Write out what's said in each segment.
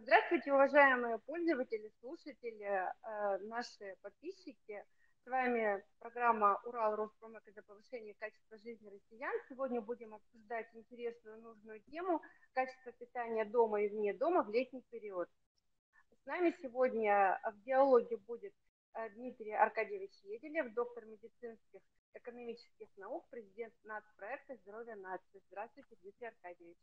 Здравствуйте, уважаемые пользователи, слушатели, э, наши подписчики. С вами программа «Урал Роспромека за повышение качества жизни россиян». Сегодня будем обсуждать интересную, нужную тему качества питания дома и вне дома в летний период. С нами сегодня в диалоге будет э, Дмитрий Аркадьевич Еделев, доктор медицинских экономических наук, президент нацпроекта «Здоровье нации». Здравствуйте, Дмитрий Аркадьевич.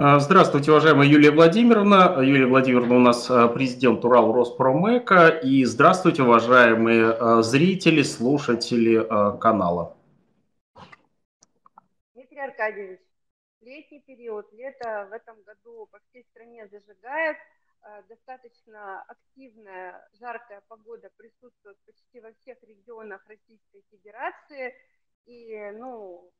А, здравствуйте, уважаемая Юлия Владимировна. Юлия Владимировна у нас а, президент Урал Роспромека. И здравствуйте, уважаемые а, зрители, слушатели канала. Дмитрий Аркадьевич, летний период, лето в этом году по всей стране зажигает. Достаточно активная, жаркая погода присутствует почти во всех регионах Российской Федерации. И, ну,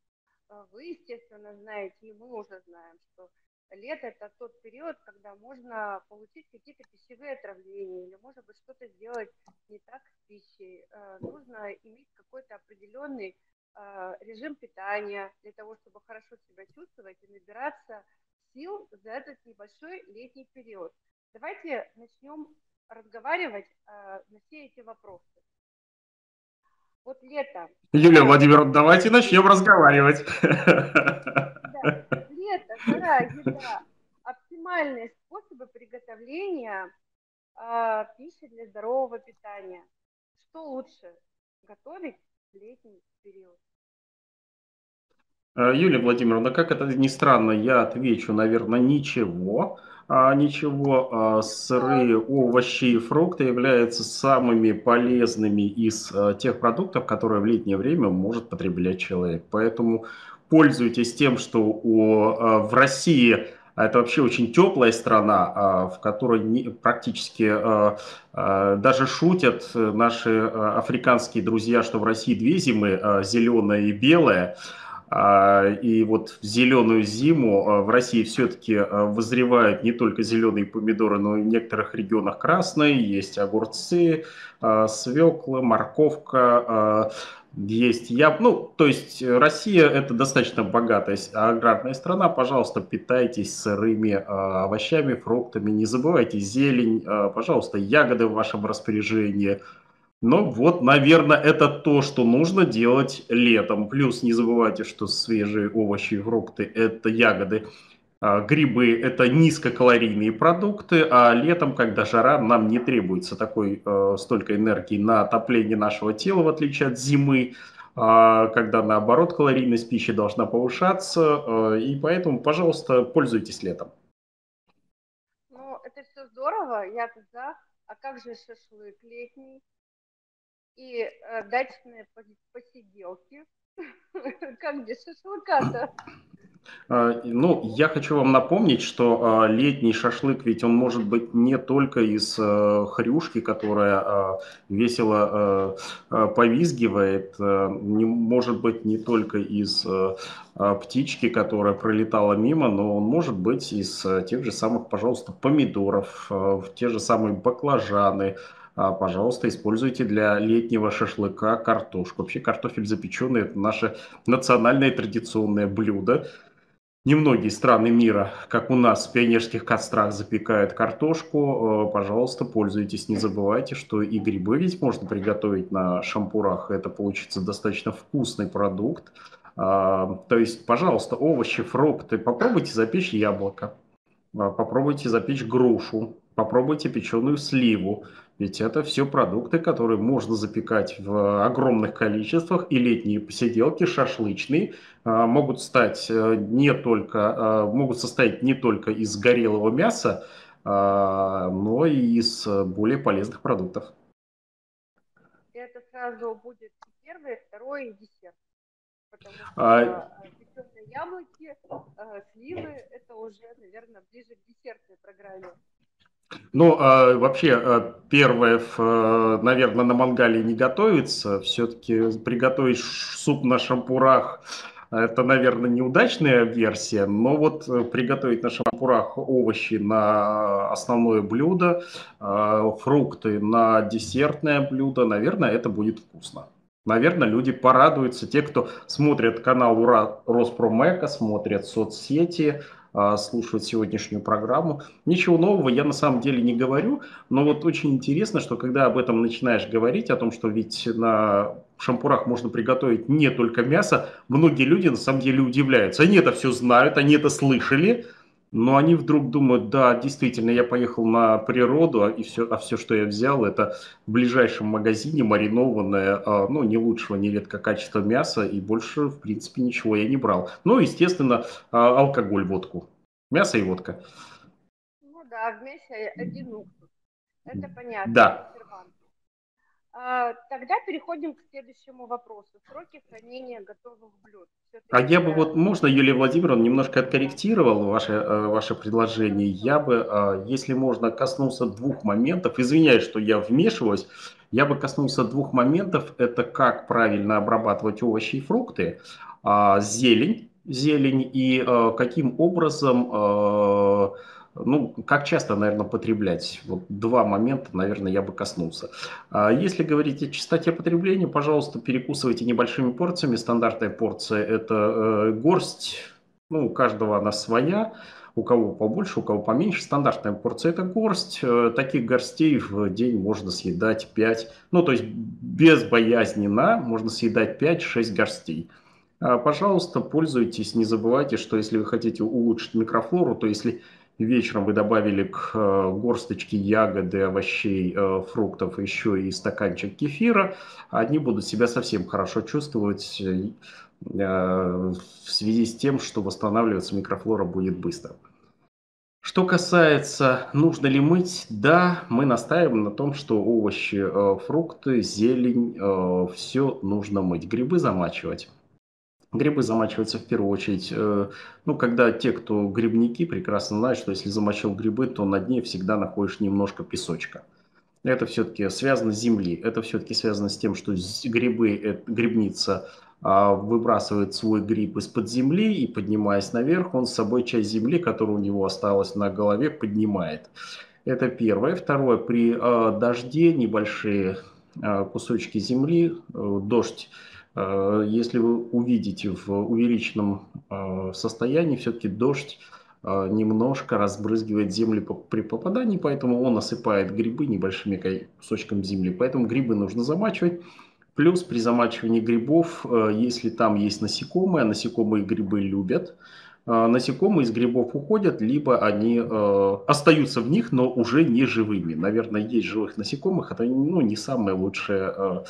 вы, естественно, знаете, и мы уже знаем, что лето – это тот период, когда можно получить какие-то пищевые отравления или, может быть, что-то сделать не так с пищей. Э, нужно иметь какой-то определенный э, режим питания для того, чтобы хорошо себя чувствовать и набираться сил за этот небольшой летний период. Давайте начнем разговаривать э, на все эти вопросы. Вот лето. Юлия Владимировна, давайте начнем разговаривать. Да лето, жара, еда, оптимальные способы приготовления э, пищи для здорового питания. Что лучше готовить в летний период? А, Юлия Владимировна, как это ни странно, я отвечу, наверное, ничего. А, ничего, а, сырые овощи и фрукты являются самыми полезными из а, тех продуктов, которые в летнее время может потреблять человек. Поэтому пользуйтесь тем, что у, а, в России а это вообще очень теплая страна, а, в которой практически даже шутят наши африканские друзья, что в России две зимы, зеленая и белая. И вот в зеленую зиму в России все-таки вызревают не только зеленые помидоры, но и в некоторых регионах красные, есть огурцы, свекла, морковка, есть я, ну, то есть э, Россия это достаточно богатая аграрная страна. Пожалуйста, питайтесь сырыми э, овощами, фруктами. Не забывайте зелень, э, пожалуйста, ягоды в вашем распоряжении. Ну вот, наверное, это то, что нужно делать летом. Плюс не забывайте, что свежие овощи и фрукты – это ягоды. А, грибы – это низкокалорийные продукты, а летом, когда жара, нам не требуется такой э, столько энергии на отопление нашего тела, в отличие от зимы, э, когда наоборот калорийность пищи должна повышаться, э, и поэтому, пожалуйста, пользуйтесь летом. Ну, это все здорово, я за. А как же шашлык летний и э, дачные посиделки? Как без шашлыка-то? А, ну, я хочу вам напомнить, что а, летний шашлык, ведь он может быть не только из э, хрюшки, которая а, весело э, повизгивает, э, может быть не только из птички, которая пролетала мимо, но он может быть из тех же самых, пожалуйста, помидоров, те же самые баклажаны, пожалуйста, используйте для летнего шашлыка картошку. Вообще картофель запеченный – это наше национальное традиционное блюдо. Немногие страны мира, как у нас, в пионерских кострах запекают картошку. Э, пожалуйста, пользуйтесь. Не забывайте, что и грибы ведь можно приготовить на шампурах. Это получится достаточно вкусный продукт. А, то есть, пожалуйста, овощи, фрукты. Попробуйте запечь яблоко. А, попробуйте запечь грушу. Попробуйте печеную сливу. Ведь это все продукты, которые можно запекать в огромных количествах, и летние посиделки шашлычные а, могут стать э, не только, а, могут состоять не только из горелого мяса, а, но и из более полезных продуктов. Это сразу будет первое, второе и десерт. Потому что а... яблоки, сливы, это уже, наверное, ближе к десертной программе. Ну, а, вообще, а, первое, а, наверное, на мангале не готовится. Все-таки приготовить суп на шампурах – это, наверное, неудачная версия. Но вот э, приготовить на шампурах овощи на основное блюдо, а, фрукты на десертное блюдо, наверное, это будет вкусно. Наверное, люди порадуются. Те, кто смотрит канал Ура Роспромека, смотрят соцсети, слушают сегодняшнюю программу. Ничего нового я на самом деле не говорю, но вот очень интересно, что когда об этом начинаешь говорить, о том, что ведь на шампурах можно приготовить не только мясо, многие люди на самом деле удивляются. Они это все знают, они это слышали, но они вдруг думают, да, действительно, я поехал на природу, а и все, а все, что я взял, это в ближайшем магазине маринованное, а, ну, не лучшего нередко качества мяса, и больше, в принципе, ничего я не брал. Ну, естественно, а, алкоголь, водку. Мясо и водка. Ну да, в мясе один уксус. Это понятно. Да. Тогда переходим к следующему вопросу. Сроки хранения готовых блюд. А я бы вот, можно, Юлия Владимировна, немножко откорректировал ваше, э, ваше предложение. Я бы, а, если можно, коснулся двух моментов. Извиняюсь, что я вмешиваюсь. Я бы коснулся двух моментов. Это как правильно обрабатывать овощи и фрукты, а, зелень, зелень и э, каким образом э, ну, как часто, наверное, потреблять? Вот два момента, наверное, я бы коснулся. А если говорить о частоте потребления, пожалуйста, перекусывайте небольшими порциями. Стандартная порция – это э, горсть, ну, у каждого она своя, у кого побольше, у кого поменьше. Стандартная порция – это горсть. Э, таких горстей в день можно съедать 5, ну, то есть безбоязненно можно съедать 5-6 горстей. А, пожалуйста, пользуйтесь, не забывайте, что если вы хотите улучшить микрофлору, то если вечером вы добавили к э, горсточке ягоды, овощей, э, фруктов еще и стаканчик кефира, они будут себя совсем хорошо чувствовать э, в связи с тем, что восстанавливаться микрофлора будет быстро. Что касается, нужно ли мыть, да, мы настаиваем на том, что овощи, фрукты, зелень, все нужно мыть. Грибы замачивать. Грибы замачиваются в первую очередь, э, ну, когда те, кто грибники, прекрасно знают, что если замочил грибы, то на дне всегда находишь немножко песочка. Это все-таки связано с землей, это все-таки связано с тем, что грибы, э, грибница а, выбрасывает свой гриб из-под земли и, поднимаясь наверх, он с собой часть земли, которая у него осталась на голове, поднимает. Это первое. Второе, при э, дожде небольшие кусочки земли, дождь Э, если вы увидите в увеличенном э, состоянии, все-таки дождь э, немножко разбрызгивает землю при попадании, поэтому он осыпает грибы небольшими кусочками земли. Поэтому грибы нужно замачивать. Плюс при замачивании грибов, если там есть насекомые, а насекомые грибы любят, насекомые из грибов уходят, либо они остаются в них, но уже не живыми. Наверное, есть живых насекомых, это ну, не самое лучшее Э,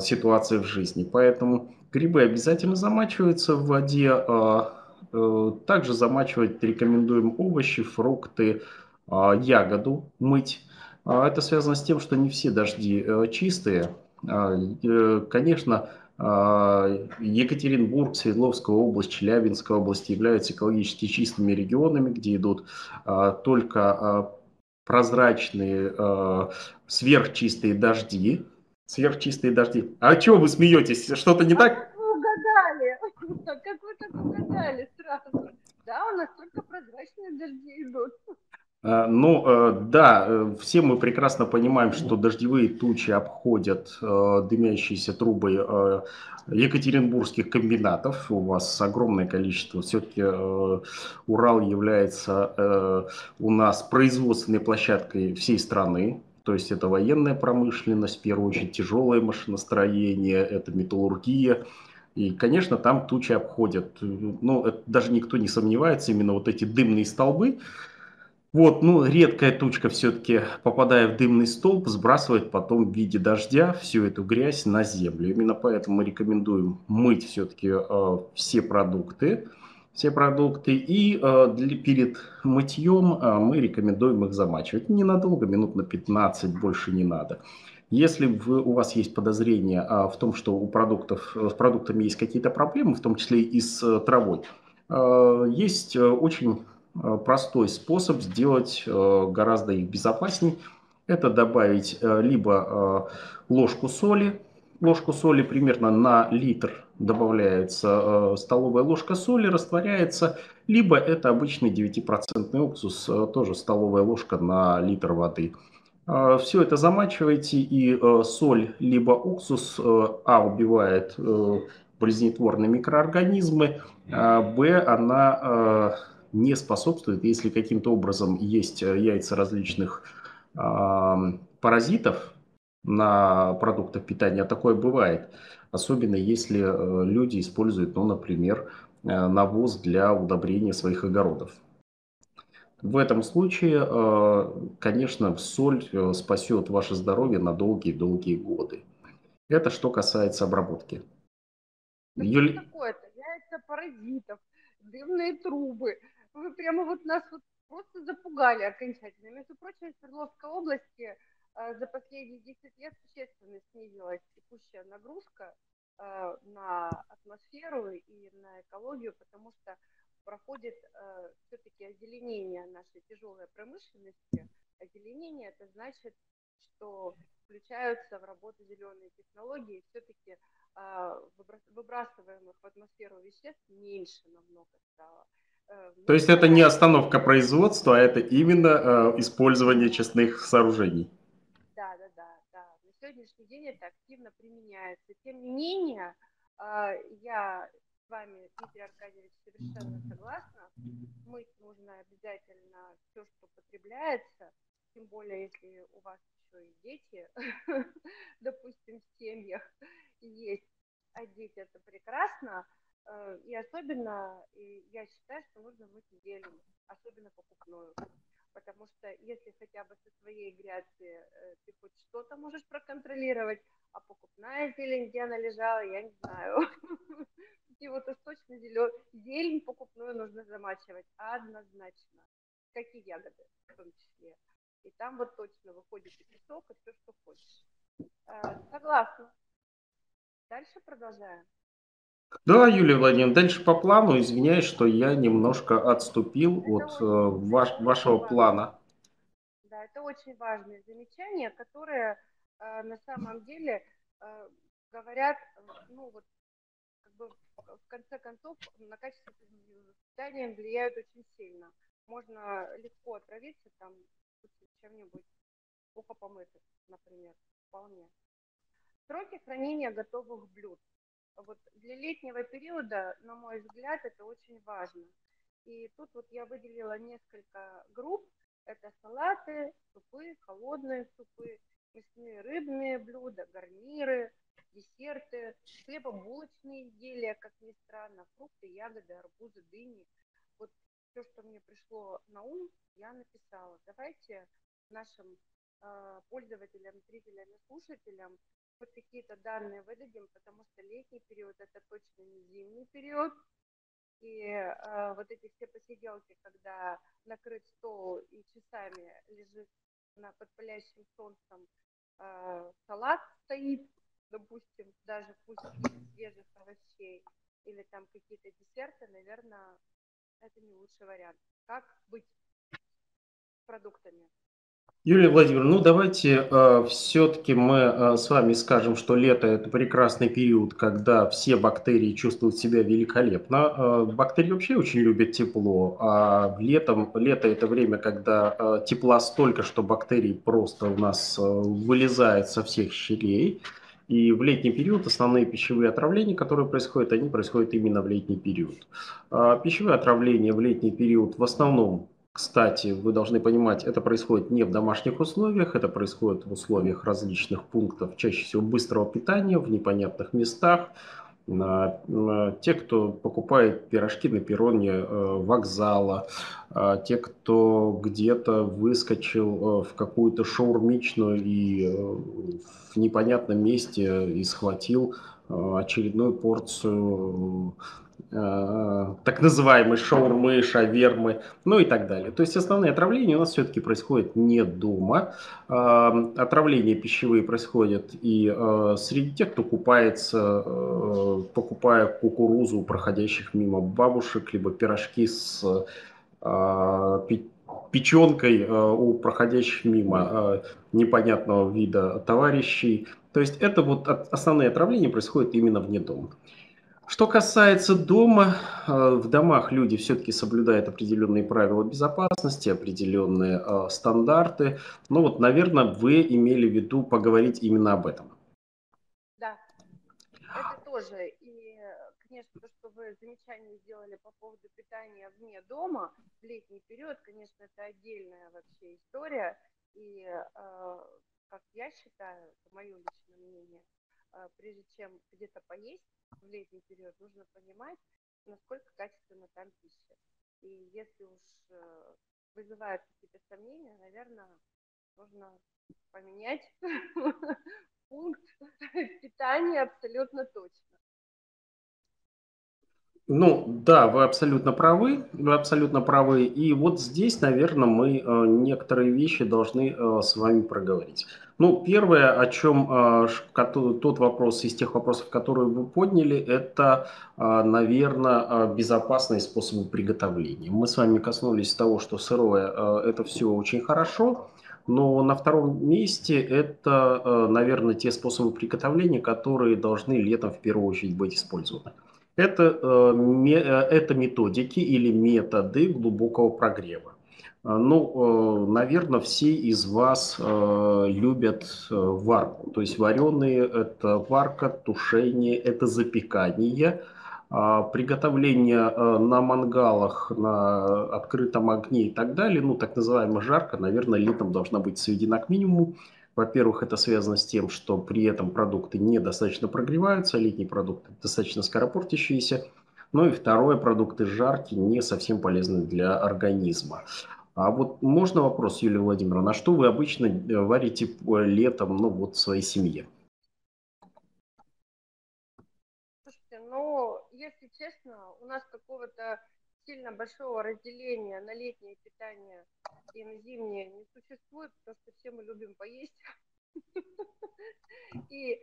ситуации в жизни. Поэтому грибы обязательно замачиваются в воде. А, э, также замачивать рекомендуем овощи, фрукты, а, ягоду мыть. А, это связано с тем, что не все дожди э, чистые. Конечно, Екатеринбург, Свердловская область, Челябинская область являются экологически чистыми регионами, где идут только прозрачные сверхчистые дожди, Сверхчистые дожди. А чего вы смеетесь? Что-то не так? Как вы угадали? Как вы так угадали сразу? Да, у нас только прозрачные дожди идут. А, ну, э, да, э, все мы прекрасно понимаем, что дождевые тучи обходят э, дымящиеся трубы екатеринбургских комбинатов. У вас огромное количество. Все-таки Урал является у нас производственной площадкой всей страны. То есть это военная промышленность, в первую очередь тяжелое машиностроение, это металлургия. И, конечно, там тучи обходят. Ну, это даже никто не сомневается, именно вот эти дымные столбы. Вот, ну, редкая тучка все-таки, попадая в дымный столб, сбрасывает потом в виде дождя всю эту грязь на землю. Именно поэтому мы рекомендуем мыть все-таки э, все продукты все продукты. И э, для, перед мытьем э, мы рекомендуем их замачивать. Ненадолго, минут на 15, больше не надо. Если вы, у вас есть подозрение э, в том, что у продуктов, с продуктами есть какие-то проблемы, в том числе и с э, травой, э, есть э, очень э, простой способ сделать э, гораздо их безопасней. Это добавить э, либо э, ложку соли, ложку соли примерно на литр добавляется э, столовая ложка соли, растворяется, либо это обычный 9% уксус, э, тоже столовая ложка на литр воды. Э, Все это замачиваете, и соль либо уксус А убивает болезнетворные микроорганизмы, а Б она не способствует, если каким-то образом есть яйца различных паразитов на продуктах питания, а такое бывает, особенно если э, люди используют, ну, например, э, навоз для удобрения своих огородов. В этом случае, э, конечно, соль спасет ваше здоровье на долгие-долгие годы. Это что касается обработки. Юль... что такое-то? Яйца паразитов, дымные трубы. Вы прямо вот нас вот просто запугали окончательно. Между прочим, в Свердловской области за последние 10 лет существенно снизилась текущая нагрузка на атмосферу и на экологию, потому что проходит э, все-таки озеленение нашей тяжелой промышленности. Озеленение это значит, что включаются в работу зеленые технологии, все-таки выбрасываемых в атмосферу веществ меньше намного стало. Э, То есть это не остановка производства, а это именно э, использование честных сооружений. Да, да, да, да. На сегодняшний день это активно применяется. Тем не менее, э, я с вами, Дмитрий Аркадьевич, совершенно согласна. Мыть нужно обязательно все, что потребляется, тем более, если у вас еще и дети, допустим, в семьях есть, а дети это прекрасно, э, и особенно, я считаю, что нужно мыть зелень, особенно покупную. Потому что если хотя бы со своей грядки э, ты хоть что-то можешь проконтролировать, а покупная зелень, где она лежала, я не знаю. И вот уж точно зелен... зелень покупную нужно замачивать однозначно, как и ягоды в том числе. И там вот точно выходит и песок, и все, что хочешь. Э, согласна. Дальше продолжаем. Да, Юлия Владимировна, дальше по плану. Извиняюсь, что я немножко отступил это от очень, ваш, вашего плана. Да, это очень важные замечания, которые э, на самом деле э, говорят, ну вот бы в конце концов на качество питания влияют очень сильно. Можно легко отравиться там чем-нибудь плохо помытым, например, вполне. Сроки хранения готовых блюд. Вот для летнего периода, на мой взгляд, это очень важно. И тут вот я выделила несколько групп. Это салаты, супы, холодные супы, мясные рыбные блюда, гарниры, десерты, хлебобулочные изделия, как ни странно, фрукты, ягоды, арбузы, дыни. Вот все, что мне пришло на ум, я написала. Давайте нашим э, пользователям, зрителям и слушателям вот какие-то данные выдадим, потому что летний период это точно не зимний период. И э, вот эти все посиделки, когда накрыт стол и часами лежит на под палящим солнцем э, салат стоит, допустим, даже пусть свежих овощей или там какие-то десерты, наверное, это не лучший вариант. Как быть продуктами? Юлия Владимировна, ну давайте э, все-таки мы э, с вами скажем, что лето это прекрасный период, когда все бактерии чувствуют себя великолепно. Э, бактерии вообще очень любят тепло, а летом, лето это время, когда э, тепла столько, что бактерии просто у нас э, вылезают со всех щелей. И в летний период основные пищевые отравления, которые происходят, они происходят именно в летний период. А пищевые отравления в летний период в основном, кстати, вы должны понимать, это происходит не в домашних условиях, это происходит в условиях различных пунктов, чаще всего быстрого питания, в непонятных местах, те, кто покупает пирожки на перроне э, вокзала, э, те, кто где-то выскочил э, в какую-то шаурмичную и в непонятном месте и схватил очередную порцию так называемые шаурмы, шавермы, ну и так далее. То есть основные отравления у нас все-таки происходят не дома. Э, отравления пищевые происходят и э, среди тех, кто купается, покупая кукурузу у проходящих мимо бабушек, либо пирожки с печенкой у проходящих мимо непонятного вида товарищей. То есть это вот основные отравления происходят именно вне дома. Что касается дома, э, в домах люди все-таки соблюдают определенные правила безопасности, определенные э, стандарты. Ну вот, наверное, вы имели в виду поговорить именно об этом. Да, это тоже. И конечно, то, что вы замечание сделали по поводу питания вне дома в летний период, конечно, это отдельная вообще история. И, э, как я считаю, это мое личное мнение, прежде чем где-то поесть в летний период, нужно понимать, насколько качественно там пища. И если уж э, вызывают какие-то сомнения, наверное, нужно поменять пункт питания абсолютно точно. Ну, да, вы абсолютно правы, вы абсолютно правы. И вот здесь, наверное, мы э, некоторые вещи должны э, с вами проговорить. Ну, первое, о чем э, тот вопрос из тех вопросов, которые вы подняли, это, наверное, безопасные способы приготовления. Мы с вами коснулись того, что сырое – это все очень хорошо, но на втором месте это, наверное, те способы приготовления, которые должны летом в первую очередь быть использованы. Это, э, э, это методики или методы глубокого прогрева. Э, ну, наверное, все из вас любят варку. То есть вареные – это варка, тушение, это запекание. А приготовление на мангалах, на открытом огне и так далее, ну, так называемая жарка, наверное, летом должна быть сведена к минимуму. Во-первых, это связано с тем, что при этом продукты недостаточно прогреваются, летние продукты достаточно скоропортящиеся. Ну и второе, продукты жаркие не совсем полезны для организма. А вот можно вопрос, Юлия Владимировна, на что вы обычно э, варите летом ну, вот, в своей семье? Слушайте, ну, если честно, у нас какого-то сильно большого разделения на летнее питание и на зимнее не существует, потому что все мы любим поесть. И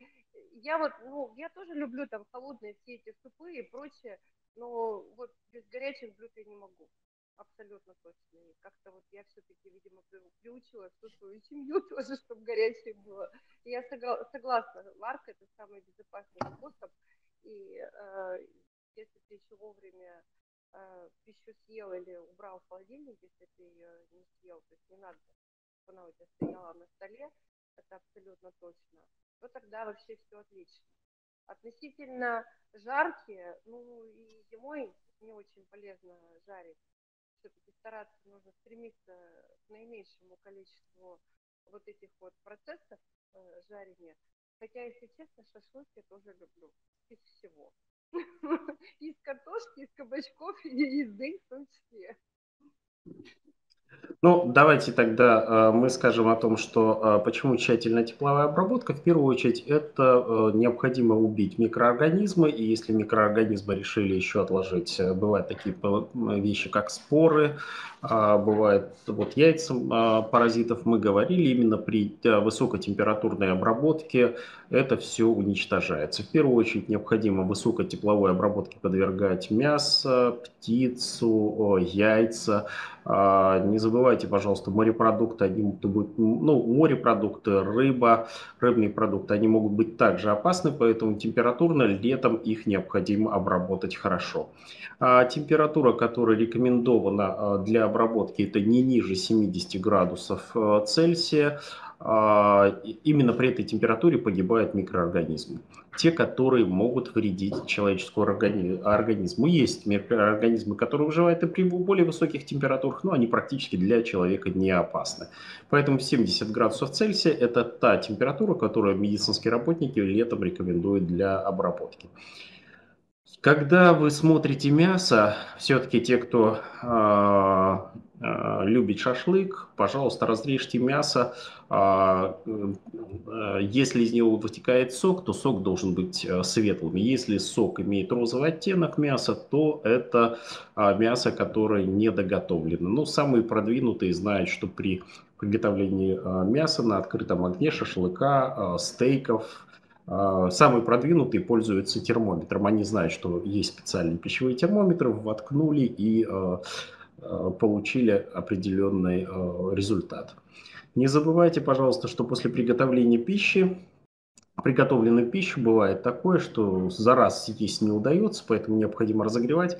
я вот, ну, я тоже люблю там холодные все эти супы и прочее, но вот без горячих блюд я не могу. Абсолютно точно. И как-то вот я все-таки, видимо, приучила всю свою семью тоже, чтобы горячее было. И я согласна, варка это самый безопасный способ. И э, если ты еще вовремя пищу съел или убрал в холодильник, если ты ее не съел, то есть не надо, чтобы она у тебя стояла на столе, это абсолютно точно, то тогда вообще все отлично. Относительно жаркие, ну и зимой не очень полезно жарить. Все-таки стараться нужно стремиться к наименьшему количеству вот этих вот процессов э, жарения. Хотя, если честно, шашлык я тоже люблю из всего. Из картошки, из кабачков и из дынь в том числе. Ну, давайте тогда э, мы скажем о том, что э, почему тщательная тепловая обработка. В первую очередь, это э, необходимо убить микроорганизмы, и если микроорганизмы решили еще отложить, э, бывают такие вещи, как споры, э, бывает вот яйца э, паразитов, мы говорили, именно при э, высокотемпературной обработке это все уничтожается. В первую очередь, необходимо высокотепловой обработке подвергать мясо, птицу, яйца, а, не забывайте, пожалуйста, морепродукты, они могут быть, ну, морепродукты, рыба, рыбные продукты, они могут быть также опасны, поэтому температурно летом их необходимо обработать хорошо. А температура, которая рекомендована а, для обработки, это не ниже 70 градусов Цельсия. А, именно при этой температуре погибают микроорганизмы. Те, которые могут вредить человеческому организму. Есть микроорганизмы, которые выживают и при более высоких температурах, но они практически для человека не опасны. Поэтому 70 градусов Цельсия – это та температура, которую медицинские работники летом рекомендуют для обработки. Когда вы смотрите мясо, все-таки те, кто э, э, любит шашлык, пожалуйста, разрежьте мясо. Э, э, если из него вытекает сок, то сок должен быть э, светлым. Если сок имеет розовый оттенок мяса, то это э, мясо, которое недоготовлено. Но самые продвинутые знают, что при приготовлении мяса на открытом огне, шашлыка, стейков, самые продвинутые пользуются термометром. Они знают, что есть специальные пищевые термометры, воткнули и а, а, получили определенный результат. Не забывайте, пожалуйста, что после приготовления пищи, приготовленную пищу бывает такое, что за раз есть не удается, поэтому необходимо разогревать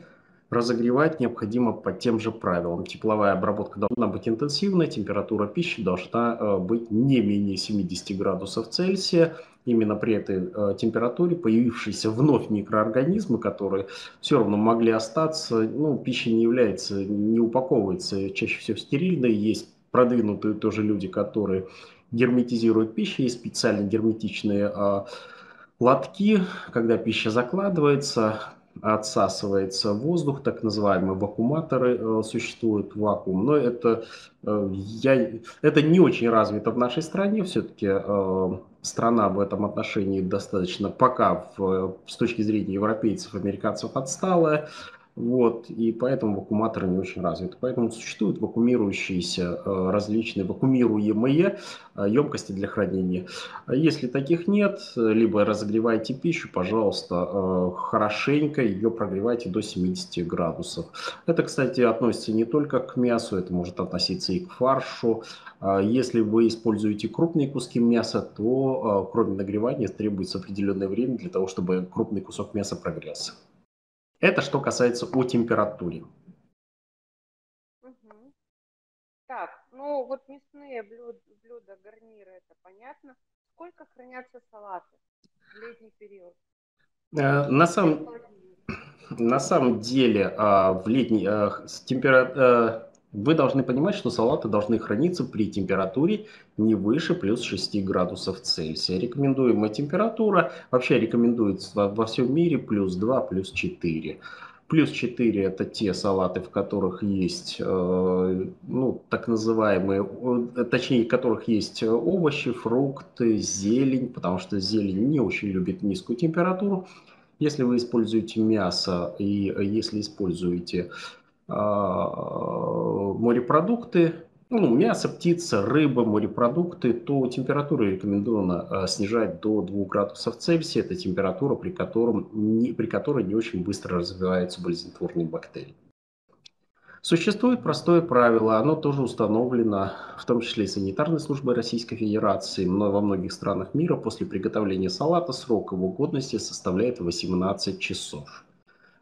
разогревать необходимо по тем же правилам. Тепловая обработка должна быть интенсивной, температура пищи должна быть не менее 70 градусов Цельсия. Именно при этой э, температуре появившиеся вновь микроорганизмы, которые все равно могли остаться, ну, пища не является, не упаковывается чаще всего стерильной, есть продвинутые тоже люди, которые герметизируют пищу, есть специальные герметичные э, лотки, когда пища закладывается, отсасывается воздух, так называемые вакууматоры э, существуют, вакуум, но это, э, я, это не очень развито в нашей стране, все-таки э, страна в этом отношении достаточно пока в, с точки зрения европейцев, американцев отсталая, вот, и поэтому вакууматоры не очень развиты. Поэтому существуют вакуумирующиеся э, различные вакуумируемые э, емкости для хранения. Если таких нет, либо разогревайте пищу, пожалуйста, э, хорошенько ее прогревайте до 70 градусов. Это, кстати, относится не только к мясу, это может относиться и к фаршу. Если вы используете крупные куски мяса, то кроме нагревания требуется определенное время для того, чтобы крупный кусок мяса прогрелся. Это что касается о температуре. Угу. Так, ну вот мясные блюда, блюда, гарниры, это понятно. Сколько хранятся салаты в летний период? Э, на самом, на самом деле а, в летний э, темпера, э, вы должны понимать, что салаты должны храниться при температуре не выше плюс 6 градусов Цельсия. Рекомендуемая температура вообще рекомендуется во, всем мире плюс 2, плюс 4. Плюс 4 это те салаты, в которых есть, э, ну, так называемые, э, точнее, в которых есть овощи, фрукты, зелень, потому что зелень не очень любит низкую температуру. Если вы используете мясо и если используете морепродукты, ну, мясо, птица, рыба, морепродукты, то температуру рекомендовано а, снижать до 2 градусов Цельсия. Это температура, при, котором, не, при которой не очень быстро развиваются болезнетворные бактерии. Существует простое правило, оно тоже установлено, в том числе и санитарной службой Российской Федерации, но во многих странах мира после приготовления салата срок его годности составляет 18 часов.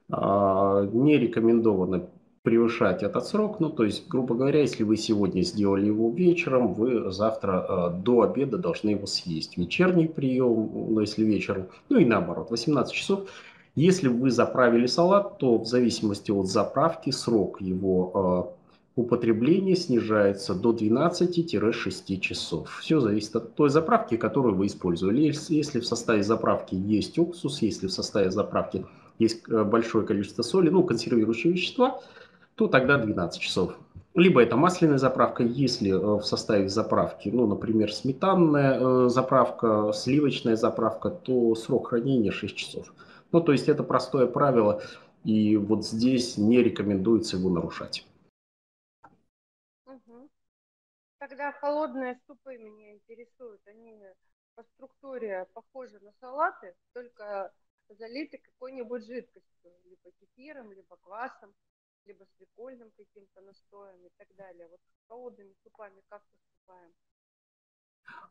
А, не рекомендовано превышать этот срок. Ну, то есть, грубо говоря, если вы сегодня сделали его вечером, вы завтра э, до обеда должны его съесть. Вечерний прием, ну, если вечером, ну и наоборот, 18 часов. Если вы заправили салат, то в зависимости от заправки срок его э, употребления снижается до 12-6 часов. Все зависит от той заправки, которую вы использовали. Если в составе заправки есть уксус, если в составе заправки есть э, большое количество соли, ну, консервирующие вещества – то тогда 12 часов. Либо это масляная заправка, если э, в составе заправки, ну, например, сметанная э, заправка, сливочная заправка, то срок хранения 6 часов. Ну, то есть это простое правило, и вот здесь не рекомендуется его нарушать. Угу. Тогда холодные супы меня интересуют. Они по структуре похожи на салаты, только залиты какой-нибудь жидкостью, либо кефиром, либо квасом либо с прикольным каким-то настоем и так далее. Вот с холодными супами как поступаем?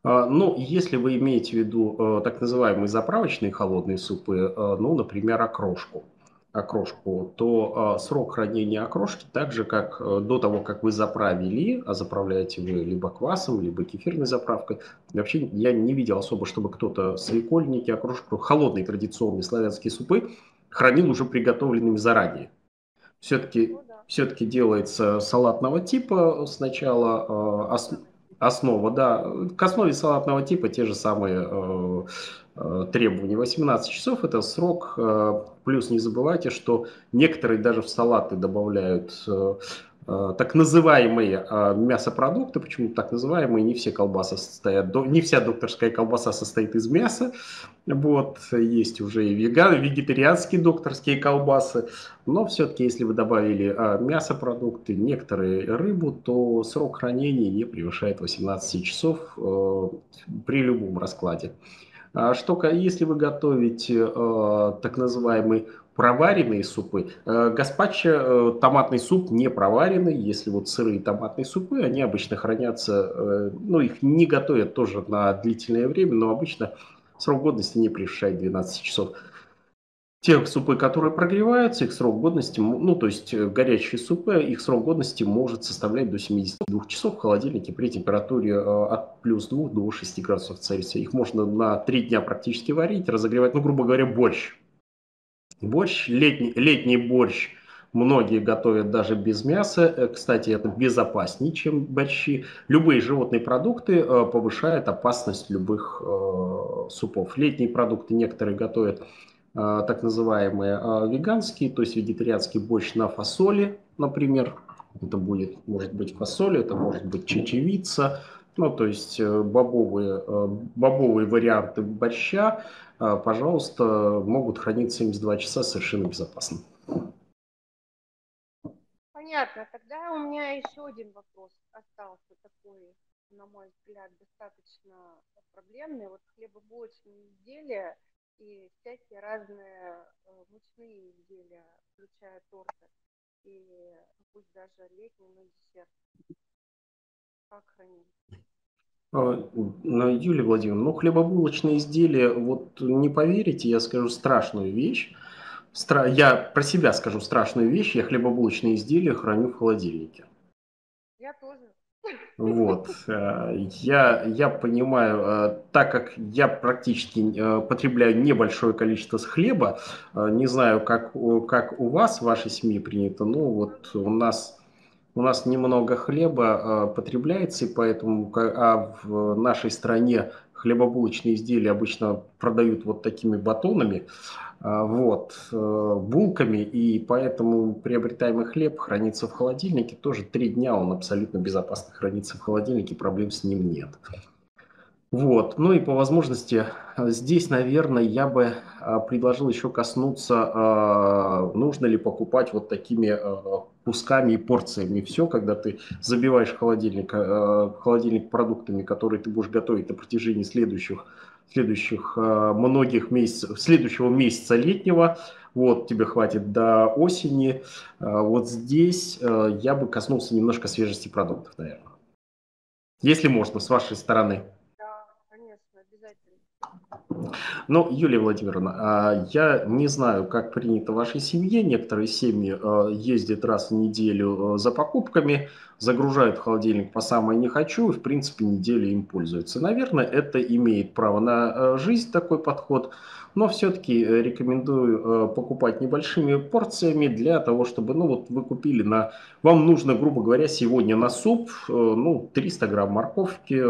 А, ну, если вы имеете в виду э, так называемые заправочные холодные супы, э, ну, например, окрошку, окрошку, то э, срок хранения окрошки так же, как до того, как вы заправили, а заправляете вы либо квасом, либо кефирной заправкой. Вообще я не видел особо, чтобы кто-то свекольники, окрошку, холодные традиционные славянские супы хранил уже приготовленными заранее все-таки ну, да. все-таки делается салатного типа сначала э, ос, основа, да, к основе салатного типа те же самые э, э, требования. 18 часов это срок, э, плюс не забывайте, что некоторые даже в салаты добавляют э, так называемые э, мясопродукты, почему так называемые, не все колбасы состоят, не вся докторская колбаса состоит из мяса, вот, есть уже и веган, вегетарианские докторские колбасы, но все-таки, если вы добавили э, мясопродукты, некоторые рыбу, то срок хранения не превышает 18 часов при любом раскладе. А что, если вы готовите так называемый проваренные супы. Э, гаспачо, э, томатный суп не проваренный. Если вот сырые томатные супы, они обычно хранятся, э, ну их не готовят тоже на длительное время, но обычно срок годности не превышает 12 часов. те супы, которые прогреваются, их срок годности, ну, то есть горячие супы, их срок годности может составлять до 72 часов в холодильнике при температуре от плюс 2 до 6 градусов Цельсия. Их можно на 3 дня практически варить, разогревать, ну, грубо говоря, борщ. Борщ, летний, летний борщ – Многие готовят даже без мяса. Э, кстати, это безопаснее, чем борщи. Любые животные продукты э, повышают опасность любых э, супов. Летние продукты некоторые готовят так называемые веганские, то есть вегетарианский борщ на фасоли, например. Это будет, может быть, фасоль, это может быть чечевица, ну, то есть бобовые, бобовые варианты борща, пожалуйста, могут храниться 72 часа совершенно безопасно. Понятно. Тогда у меня еще один вопрос остался такой, на мой взгляд, достаточно проблемный. Вот хлебобулочные изделия и всякие разные э, мучные изделия, включая торты и пусть даже летний на десерт. Как хранить? А, Юлия Владимировна, ну хлебобулочные изделия, вот не поверите, я скажу страшную вещь. Стра... Я про себя скажу страшную вещь. Я хлебобулочные изделия храню в холодильнике. Я тоже. Вот. Э, я, я понимаю, э, так как я практически э, потребляю небольшое количество хлеба, не знаю, как, как у вас, в вашей семье принято, но вот у нас, у нас немного хлеба потребляется, и поэтому а в нашей стране хлебобулочные изделия обычно продают вот такими батонами, а, вот, э, булками, и поэтому приобретаемый хлеб хранится в холодильнике тоже три дня, он абсолютно безопасно хранится в холодильнике, проблем с ним нет. Вот, ну и по возможности э, здесь, наверное, я бы э, предложил еще коснуться, нужно ли покупать вот такими кусками и порциями все, когда ты забиваешь холодильник, холодильник продуктами, которые ты будешь готовить на протяжении следующих следующих э, многих месяцев, следующего месяца летнего, вот тебе хватит до осени. Э, вот здесь э, я бы коснулся немножко свежести продуктов, наверное. Если можно, с вашей стороны. Ну, Юлия Владимировна, а я не знаю, как принято в вашей семье. Некоторые семьи ездят раз в неделю за покупками – загружают в холодильник по самое не хочу, и в принципе неделю им пользуются. Наверное, это имеет право на э, жизнь такой подход, но все-таки э, рекомендую э, покупать небольшими порциями для того, чтобы, ну вот вы купили на, вам нужно, грубо говоря, сегодня на суп, ну 300 грамм морковки,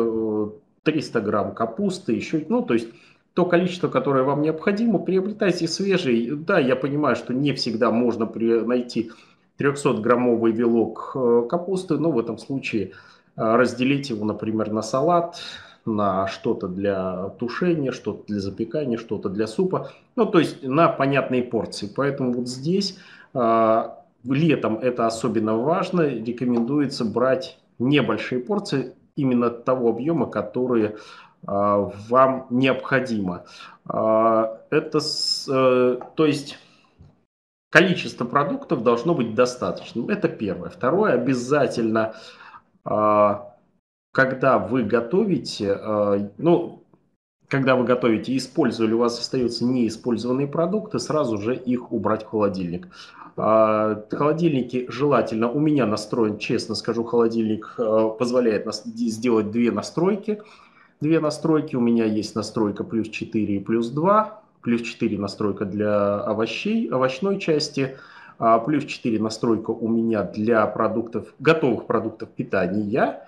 300 грамм капусты, еще, ну то есть то количество, которое вам необходимо, приобретайте свежий. Да, я понимаю, что не всегда можно найти 300-граммовый вилок э, капусты, ну, в этом случае э, разделить его, например, на салат, на что-то для тушения, что-то для запекания, что-то для супа, ну, то есть на понятные порции. Поэтому вот здесь э, летом это особенно важно, рекомендуется брать небольшие порции именно того объема, которые вам необходимо. Это, то есть количество продуктов должно быть достаточным. Это первое. Второе, обязательно, а, когда вы готовите, а, ну, когда вы готовите, использовали, у вас остаются неиспользованные продукты, сразу же их убрать в холодильник. А, холодильники желательно, у меня настроен, честно скажу, холодильник позволяет сделать две настройки. Две настройки, у меня есть настройка плюс 4 и плюс 2 плюс 4 настройка для овощей, овощной части, а плюс 4 настройка у меня для продуктов, готовых продуктов питания,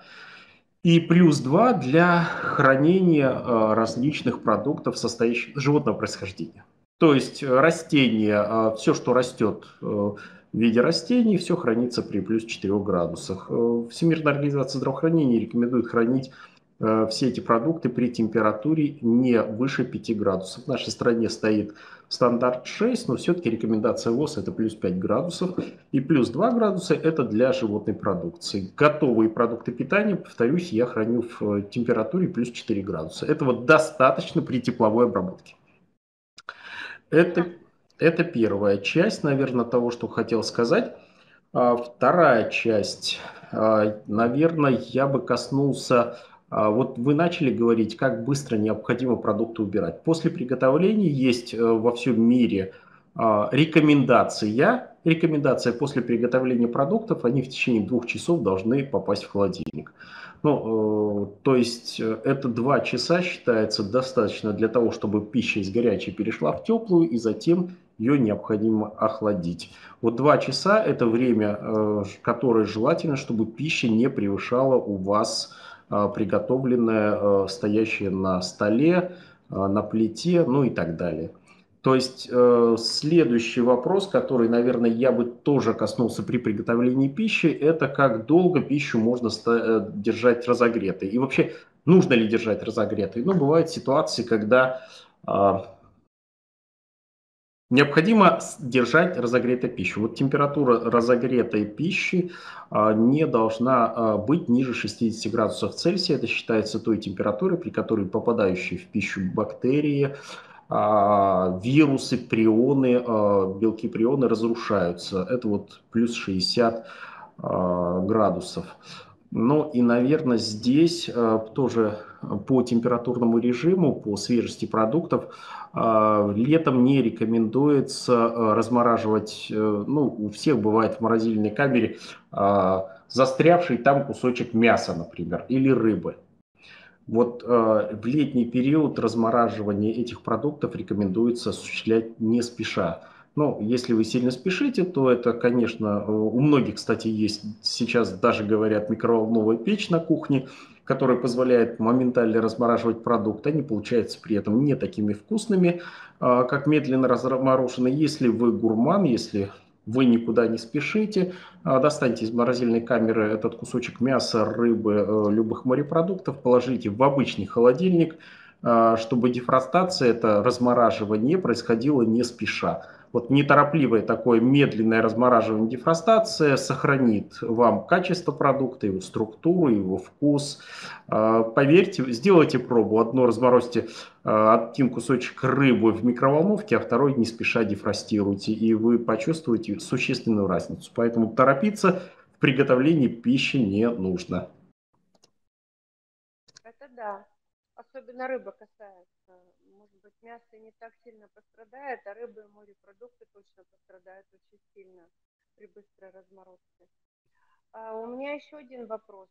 и плюс 2 для хранения а, различных продуктов, состоящих животного происхождения. То есть э, растения, а, все, что растет э, в виде растений, все хранится при плюс 4 градусах. Э, Всемирная организация здравоохранения рекомендует хранить все эти продукты при температуре не выше 5 градусов. В нашей стране стоит стандарт 6, но все-таки рекомендация ВОЗ это плюс 5 градусов. И плюс 2 градуса это для животной продукции. Готовые продукты питания, повторюсь, я храню в температуре плюс 4 градуса. Этого достаточно при тепловой обработке. Это, это первая часть, наверное, того, что хотел сказать. А вторая часть, а, наверное, я бы коснулся вот вы начали говорить, как быстро необходимо продукты убирать. После приготовления есть э, во всем мире а, рекомендация, рекомендация после приготовления продуктов, они в течение двух часов должны попасть в холодильник. Ну, э, то есть э, это два часа считается достаточно для того, чтобы пища из горячей перешла в теплую и затем ее необходимо охладить. Вот два часа это время, которое желательно, чтобы пища не превышала у вас приготовленная, стоящая на столе, на плите, ну и так далее. То есть э, следующий вопрос, который, наверное, я бы тоже коснулся при приготовлении пищи, это как долго пищу можно э, держать разогретой. И вообще, нужно ли держать разогретой? Ну, бывают ситуации, когда необходимо держать разогретой пищу. Вот температура разогретой пищи э, не должна э, быть ниже 60 градусов Цельсия. Это считается той температурой, при которой попадающие в пищу бактерии, а, вирусы, прионы, а, белки прионы разрушаются. Это вот плюс 60 а, градусов. Ну и, наверное, здесь тоже по температурному режиму, по свежести продуктов, летом не рекомендуется размораживать, э, ну, у всех бывает в морозильной камере застрявший там кусочек мяса, например, или рыбы. Вот э, в летний период размораживания этих продуктов рекомендуется осуществлять не спеша. Ну, если вы сильно спешите, то это, конечно, у многих, кстати, есть сейчас даже говорят микроволновая печь на кухне, которая позволяет моментально размораживать продукт. Они получаются при этом не такими вкусными, э, как медленно размороженные. Если вы гурман, если вы никуда не спешите, а, достаньте из морозильной камеры этот кусочек мяса, рыбы, э, любых морепродуктов, положите в обычный холодильник, а, чтобы дефростация, это размораживание происходило не спеша. Вот неторопливое такое медленное размораживание дефростация сохранит вам качество продукта, его структуру, его вкус. А, поверьте, сделайте пробу. Одно разморозьте а, один кусочек рыбы в микроволновке, а второй не спеша дефростируйте, и вы почувствуете существенную разницу. Поэтому торопиться в приготовлении пищи не нужно. Это да. Особенно рыба касается быть, мясо не так сильно пострадает, а рыба и морепродукты точно пострадают очень сильно при быстрой разморозке. А у меня еще один вопрос.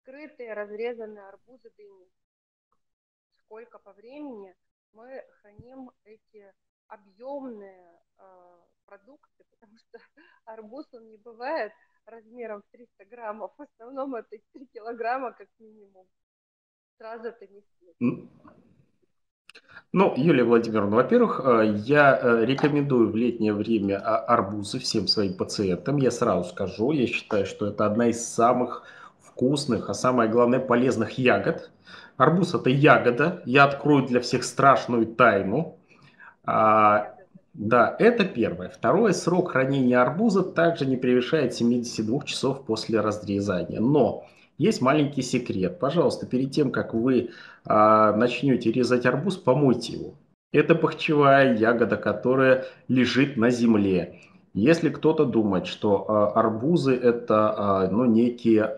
Скрытые, разрезанные арбузы, дыни. Сколько по времени мы храним эти объемные э, продукты, потому что арбуз, он не бывает размером в 300 граммов, в основном это 3 килограмма как минимум. Сразу это не съесть. Ну, Юлия Владимировна, во-первых, э, я э, рекомендую в летнее время а, арбузы всем своим пациентам. Я сразу скажу, я считаю, что это одна из самых вкусных, а самое главное полезных ягод. Арбуз это ягода. Я открою для всех страшную тайну. А, да, это первое. Второе, срок хранения арбуза также не превышает 72 часов после разрезания. Но есть маленький секрет. Пожалуйста, перед тем, как вы а, начнете резать арбуз, помойте его. Это пахчевая ягода, которая лежит на земле. Если кто-то думает, что а, арбузы это а, ну, некие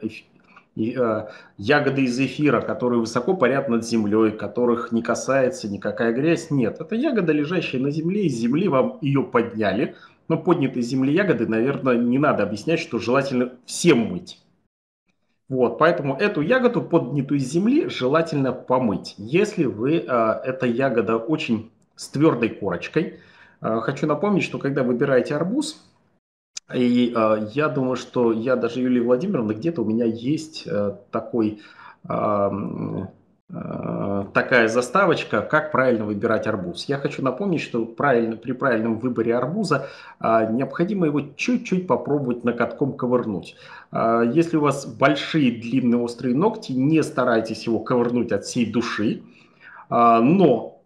и, э, ягоды из эфира, которые высоко парят над землей, которых не касается никакая грязь. Нет, это ягода, лежащая на земле, из земли вам ее подняли. Но поднятые из земли ягоды, наверное, не надо объяснять, что желательно всем мыть. Вот, поэтому эту ягоду, поднятую из земли, желательно помыть. Если вы, э, эта ягода очень с твердой корочкой, э, хочу напомнить, что когда выбираете арбуз, и э, я думаю, что я даже, Юлия Владимировна, где-то у меня есть э, такой Э, такая заставочка, как правильно выбирать арбуз. Я хочу напомнить, что правильно, при правильном выборе арбуза а, необходимо его чуть-чуть попробовать накатком ковырнуть. А, если у вас большие длинные острые ногти, не старайтесь его ковырнуть от всей души, а, но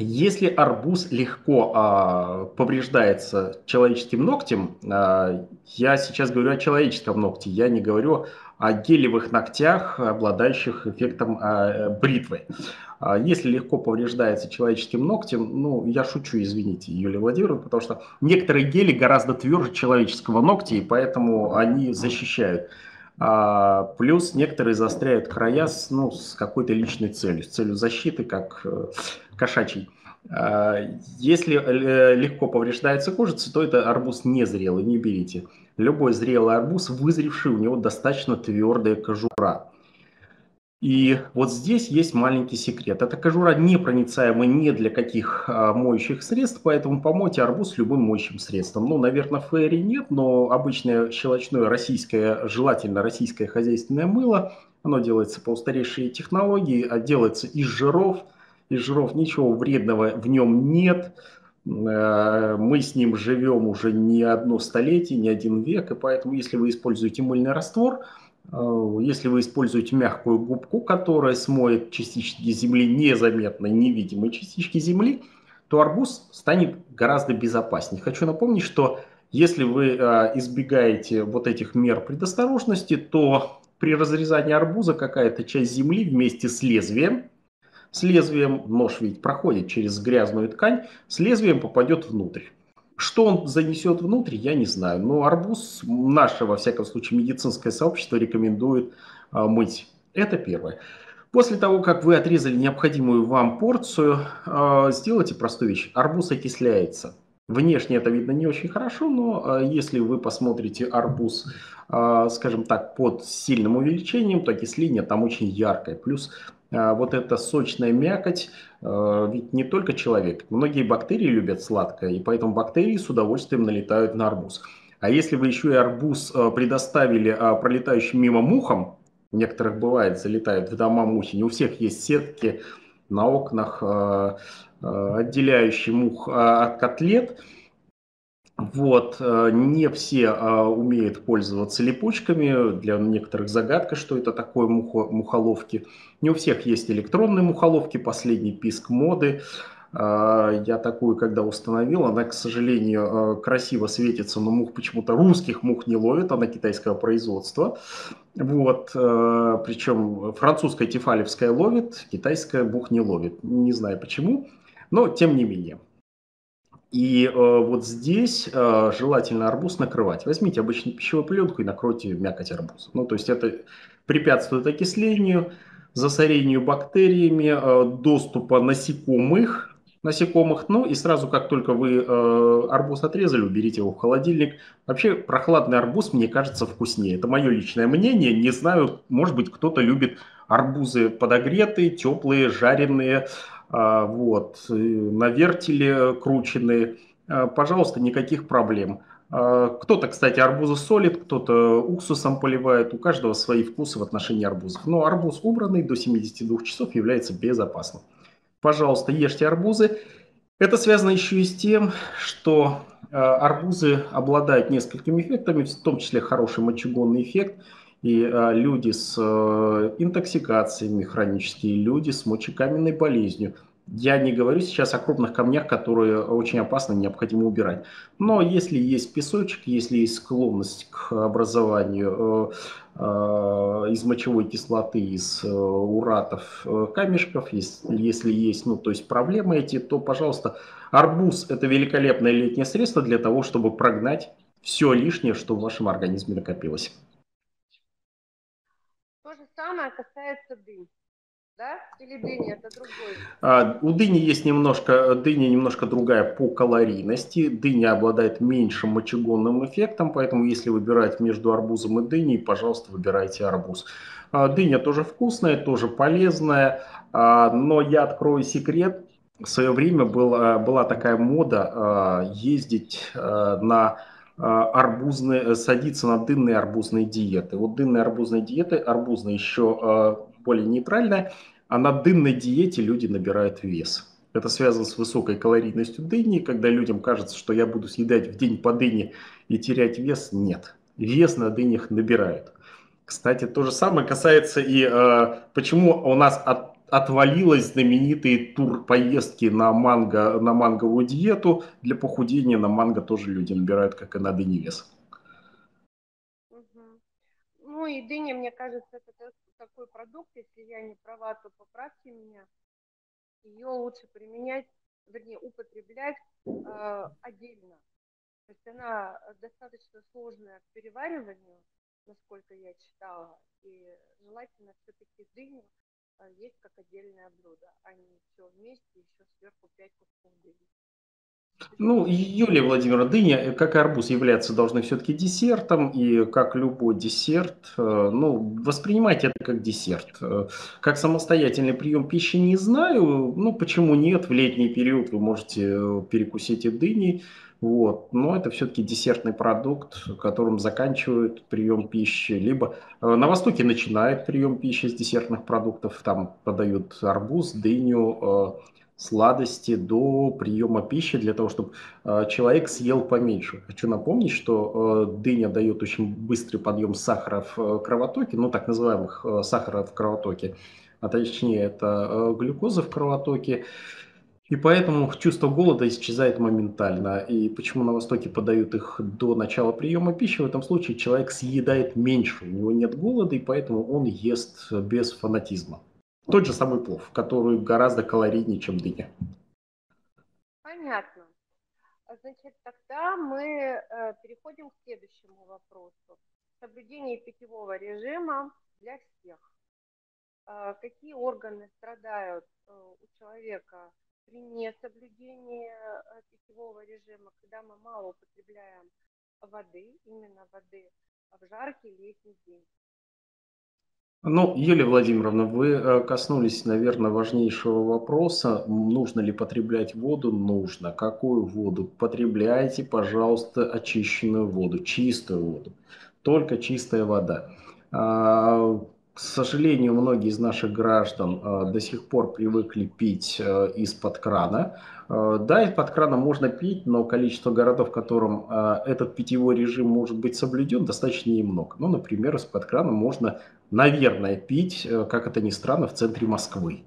если арбуз легко а, повреждается человеческим ногтем, а, я сейчас говорю о человеческом ногте, я не говорю гелевых ногтях, обладающих эффектом а, бритвы. А, если легко повреждается человеческим ногтем, ну, я шучу, извините, Юлия Владимировна, потому что некоторые гели гораздо тверже человеческого ногтя, и поэтому они защищают. А, плюс некоторые заостряют края с, ну, с какой-то личной целью, с целью защиты, как э, кошачий Если легко повреждается кожица, то это арбуз незрелый, не берите. Любой зрелый арбуз, вызревший, у него достаточно твердая кожура. И вот здесь есть маленький секрет. Эта кожура непроницаема ни для каких а, моющих средств, поэтому помойте арбуз любым моющим средством. Ну, наверное, фэри нет, но обычное щелочное российское, желательно российское хозяйственное мыло, оно делается по устаревшей технологии, а делается из жиров. Из жиров ничего вредного в нем нет. Э, мы с ним живем уже не одно столетие, не один век, и поэтому, если вы используете мыльный раствор – Э, если вы используете мягкую губку, которая смоет частички земли, незаметные, невидимые частички земли, то арбуз станет гораздо безопаснее. Хочу напомнить, что если вы э, избегаете вот этих мер предосторожности, то при разрезании арбуза какая-то часть земли вместе с лезвием, с лезвием, нож ведь проходит через грязную ткань, с лезвием попадет внутрь. Что он занесет внутрь, я не знаю. Но арбуз наше, во всяком случае, медицинское сообщество рекомендует а, мыть. Это первое. После того, как вы отрезали необходимую вам порцию, э, сделайте простую вещь. Арбуз окисляется. Внешне это видно не очень хорошо, но э, если вы посмотрите арбуз, э, скажем так, под сильным увеличением, то окисление там очень яркое. Плюс а, вот эта сочная мякоть, а, ведь не только человек, многие бактерии любят сладкое, и поэтому бактерии с удовольствием налетают на арбуз. А если вы еще и арбуз а, предоставили пролетающим мимо мухам, у некоторых бывает, залетают в дома мухи, не у всех есть сетки на окнах, отделяющие мух от котлет, вот, э, не все а, умеют пользоваться липучками, для некоторых загадка, что это такое мухо, мухоловки. Не у всех есть электронные мухоловки, последний писк моды. А, я такую, когда установил, она, к сожалению, а, красиво светится, но мух почему-то русских мух не ловит, она китайского производства. Вот, причем французская тефалевская ловит, китайская мух не ловит. Не знаю почему, но тем не менее. И э, вот здесь э, желательно арбуз накрывать. Возьмите обычную пищевую пленку и накройте мякоть арбуза. Ну, то есть это препятствует окислению, засорению бактериями, э, доступа насекомых, насекомых. Ну и сразу, как только вы э, арбуз отрезали, уберите его в холодильник. Вообще прохладный арбуз, мне кажется, вкуснее. Это мое личное мнение. Не знаю, может быть, кто-то любит арбузы подогретые, теплые, жареные. А, вот, на вертеле крученные, а, пожалуйста, никаких проблем. А, кто-то, кстати, арбузы солит, кто-то уксусом поливает, у каждого свои вкусы в отношении арбузов. Но арбуз убранный до 72 часов является безопасным. Пожалуйста, ешьте арбузы. Это связано еще и с тем, что арбузы обладают несколькими эффектами, в том числе хороший мочегонный эффект – и а, люди с а, интоксикациями хронические, люди с мочекаменной болезнью. Я не говорю сейчас о крупных камнях, которые очень опасно, необходимо убирать. Но если есть песочек, если есть склонность к образованию э, э, из мочевой кислоты, из э, уратов, э, камешков, если, если есть, ну, то есть проблемы эти, то, пожалуйста, арбуз – это великолепное летнее средство для того, чтобы прогнать все лишнее, что в вашем организме накопилось самое касается дынь. Да? Или дыни это другой? А, у дыни есть немножко, дыня немножко другая по калорийности. Дыня обладает меньшим мочегонным эффектом, поэтому если выбирать между арбузом и дыней, пожалуйста, выбирайте арбуз. А, дыня тоже вкусная, тоже полезная, а, но я открою секрет. В свое время была, была такая мода а, ездить а, на арбузные, э, садиться на дынные арбузные диеты. Вот дынные арбузные диеты, арбузная еще а, более нейтральная, а на дынной диете люди набирают вес. Это связано с высокой калорийностью дыни, когда людям кажется, что я буду съедать в день по дыне и терять вес. Нет, вес на дынях набирают. Кстати, то же самое касается и э, почему у нас от отвалилась знаменитые тур-поездки на манго, на манговую диету. Для похудения на манго тоже люди набирают, как и на дыне вес. Ну и дыня, мне кажется, это такой продукт, если я не права, то поправьте меня. Ее лучше применять, вернее, употреблять э, отдельно. То есть она достаточно сложная к перевариванию, насколько я читала, и желательно все-таки дыню есть как отдельное блюдо, а не все вместе, еще сверху 5 кусков дыни. Ну, Юлия Владимировна, дыня, э, как и арбуз, являются должны все-таки десертом, и как любой десерт, э, ну, воспринимайте это как десерт. Э, как самостоятельный прием пищи не знаю, ну, почему нет, в летний период вы можете перекусить и дыней, вот. Но это все-таки десертный продукт, которым заканчивают прием пищи. Либо на Востоке начинают прием пищи с десертных продуктов, там подают арбуз, дыню, сладости до приема пищи для того, чтобы э, человек съел поменьше. Хочу напомнить, что э, дыня дает очень быстрый подъем сахара в э, кровотоке, ну так называемых э, сахара в кровотоке, а точнее это э, глюкоза в кровотоке. И поэтому чувство голода исчезает моментально. И почему на Востоке подают их до начала приема пищи? В этом случае человек съедает меньше, у него нет голода, и поэтому он ест без фанатизма. Тот же самый плов, который гораздо калорийнее, чем дыня. Понятно. Значит, тогда мы э, переходим к следующему вопросу. Соблюдение питьевого режима для всех. Э, какие органы страдают э, у человека при несоблюдении э, питьевого режима, когда мы мало употребляем воды, именно воды, в жаркий летний день? Ну, Юлия Владимировна, вы э, коснулись, наверное, важнейшего вопроса. Нужно ли потреблять воду? Нужно. Какую воду? Потребляйте, пожалуйста, очищенную воду, чистую воду. Только чистая вода. К сожалению, многие из наших граждан э, до сих пор привыкли пить э, из-под крана. Э, да, из-под крана можно пить, но количество городов, в котором этот питьевой режим может быть соблюден, достаточно немного. Ну, например, из-под крана можно, наверное, пить, как это ни странно, в центре Москвы.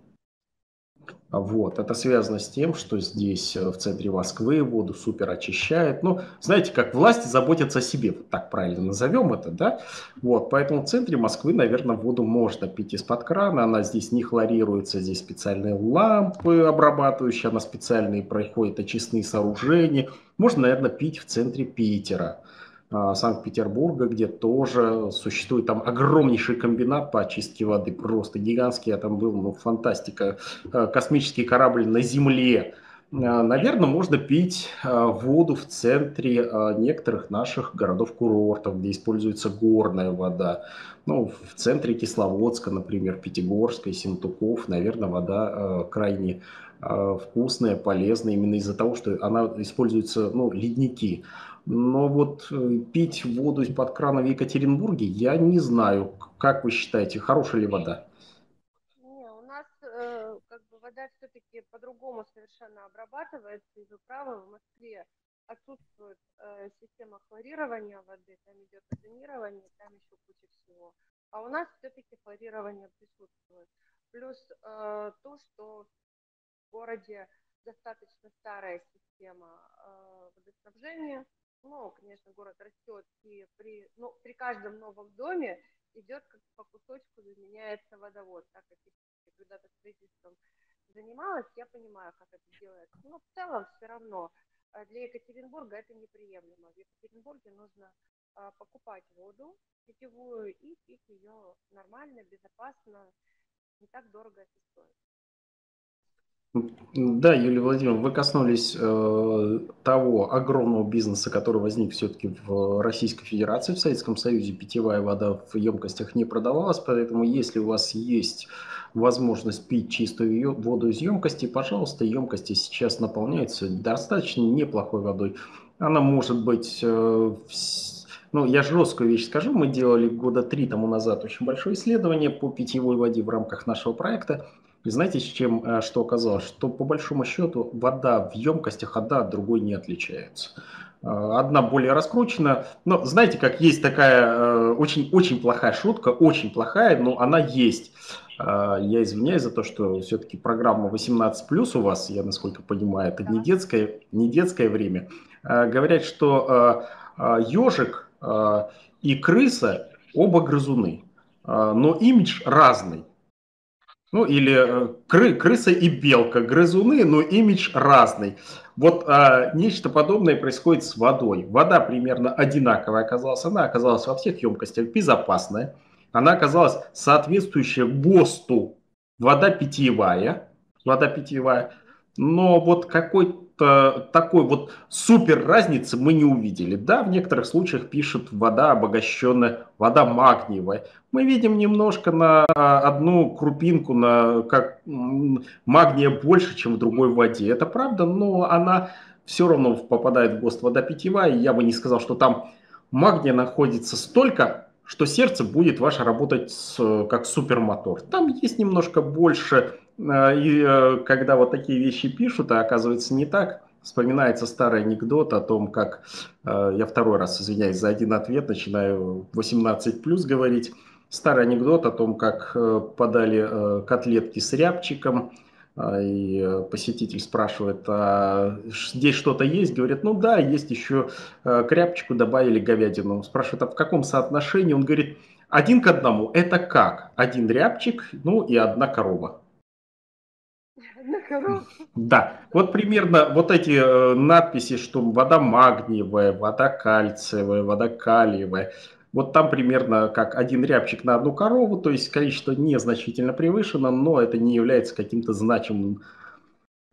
Вот. Это связано с тем, что здесь э, в центре Москвы воду супер очищают. Ну, знаете, как власти заботятся о себе, вот так правильно назовем это, да? Вот, поэтому в центре Москвы, наверное, воду можно пить из-под крана, она здесь не хлорируется, здесь специальные лампы обрабатывающие, она специальные проходит очистные сооружения. Можно, наверное, пить в центре Питера. А, Санкт-Петербурга, где тоже существует там огромнейший комбинат по очистке воды, просто гигантский, я там был, ну, фантастика, а, космический корабль на Земле. А, Наверное, можно пить воду в центре некоторых наших городов-курортов, где используется горная вода. Ну, в центре Кисловодска, например, Пятигорска, Синтуков, наверное, вода крайне вкусная, полезная, именно из-за того, что она используется, ну, ледники. Но вот э, пить воду из-под крана в Екатеринбурге, я не знаю. Как вы считаете, хорошая ли вода? Не, у нас э, как бы вода все-таки по-другому совершенно обрабатывается. И вы правы, в Москве отсутствует э, система хлорирования воды, там идет озонирование, там еще куча всего. А у нас все-таки хлорирование присутствует. Плюс э, то, что в городе достаточно старая система э, водоснабжения, ну, конечно, город растет, и при, ну, при каждом новом доме идет как по кусочку заменяется водовод, так как я когда-то строительством занималась, я понимаю, как это делается. Но в целом все равно а, для Екатеринбурга это неприемлемо. В Екатеринбурге нужно а, покупать воду питьевую и пить ее нормально, безопасно, не так дорого это стоит. Да, Юлия Владимировна, вы коснулись э, того огромного бизнеса, который возник все-таки в Российской Федерации, в Советском Союзе питьевая вода в емкостях не продавалась, поэтому если у вас есть возможность пить чистую воду из емкости, пожалуйста, емкости сейчас наполняются достаточно неплохой водой. Она может быть... Э, ну, я жесткую вещь скажу, мы делали года три тому назад очень большое исследование по питьевой воде в рамках нашего проекта. И знаете, с чем э, что оказалось? Что по большому счету вода в емкостях одна от другой не отличается. Э, одна более раскручена. Но знаете, как есть такая очень-очень э, плохая шутка, очень плохая, но она есть. Я извиняюсь за то, что все-таки программа 18 плюс у вас, я насколько понимаю, это не детское, не детское время. Говорят, что ежик и крыса оба грызуны, но имидж разный. Ну или э, кры, крыса и белка, грызуны, но имидж разный. Вот а, нечто подобное происходит с водой. Вода примерно одинаковая оказалась. Она оказалась во всех емкостях безопасная. Она оказалась соответствующая ГОСТу вода питьевая, вода питьевая, но вот какой-то такой вот супер разницы мы не увидели. Да, в некоторых случаях пишет вода обогащенная, вода магниевая. Мы видим немножко на одну крупинку, на как магния больше, чем в другой воде. Это правда, но она все равно попадает в ГОСТ вода питьевая. Я бы не сказал, что там магния находится столько, что сердце будет ваше работать с, как супермотор. Там есть немножко больше, э, и э, когда вот такие вещи пишут, а оказывается не так, вспоминается старый анекдот о том, как, э, я второй раз извиняюсь за один ответ, начинаю 18 плюс говорить, старый анекдот о том, как подали котлетки с рябчиком, и э, посетитель спрашивает, а здесь что-то есть? Говорит, ну да, есть еще э, к рябчику добавили говядину. Спрашивает, а в каком соотношении? Он говорит, один к одному. Это как? Один рябчик, ну и одна корова. Одна корова? Да, вот примерно вот эти э, надписи, что вода магниевая, вода кальциевая, вода калиевая – вот там примерно как один рябчик на одну корову, то есть количество незначительно превышено, но это не является каким-то значимым.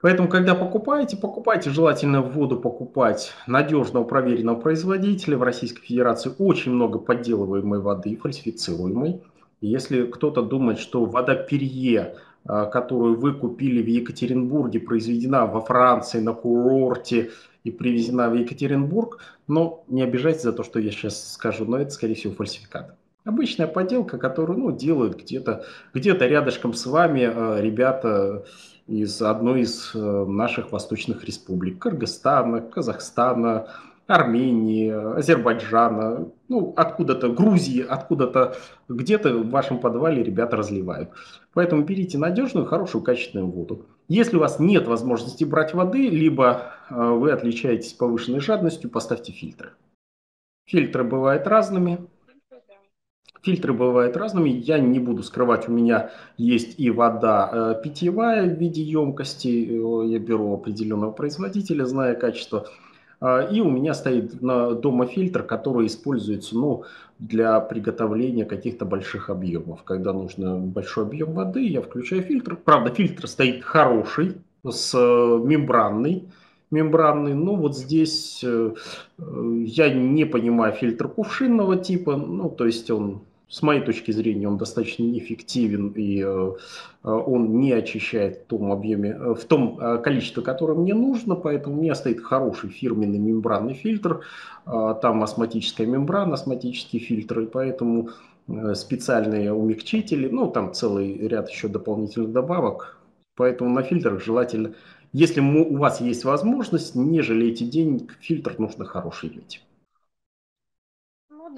Поэтому, когда покупаете, покупайте желательно воду покупать надежного проверенного производителя. В Российской Федерации очень много подделываемой воды, фальсифицируемой. Если кто-то думает, что вода Перье, а, которую вы купили в Екатеринбурге, произведена во Франции на курорте, и привезена в Екатеринбург, но не обижайтесь за то, что я сейчас скажу, но это, скорее всего, фальсификат. Обычная подделка, которую ну, делают где-то где, рядышком с вами э, ребята из одной из э, наших восточных республик. Кыргызстана, Казахстана, Армении, Азербайджана, ну, откуда-то, Грузии, откуда-то, где-то в вашем подвале ребята разливают. Поэтому берите надежную, хорошую, качественную воду. Если у вас нет возможности брать воды, либо э, вы отличаетесь повышенной жадностью, поставьте фильтры. Фильтры бывают разными. Фильтры бывают разными. Я не буду скрывать, у меня есть и вода э, питьевая в виде емкости. Э, я беру определенного производителя, зная качество. А, и у меня стоит дома фильтр, который используется ну, для приготовления каких-то больших объемов. Когда нужно большой объем воды, я включаю фильтр. Правда, фильтр стоит хороший, с э, мембранный. мембранный. Но вот здесь э, э, я не понимаю фильтр кувшинного типа. Ну, то есть он с моей точки зрения, он достаточно неэффективен и э, э, он не очищает в том объеме, э, в том количестве, которое мне нужно, поэтому у меня стоит хороший фирменный мембранный фильтр, там астматическая мембрана, астматические фильтры, поэтому специальные умягчители, ну там целый ряд еще дополнительных добавок, поэтому на фильтрах желательно, если у вас есть возможность, не жалейте денег, фильтр нужно хороший иметь.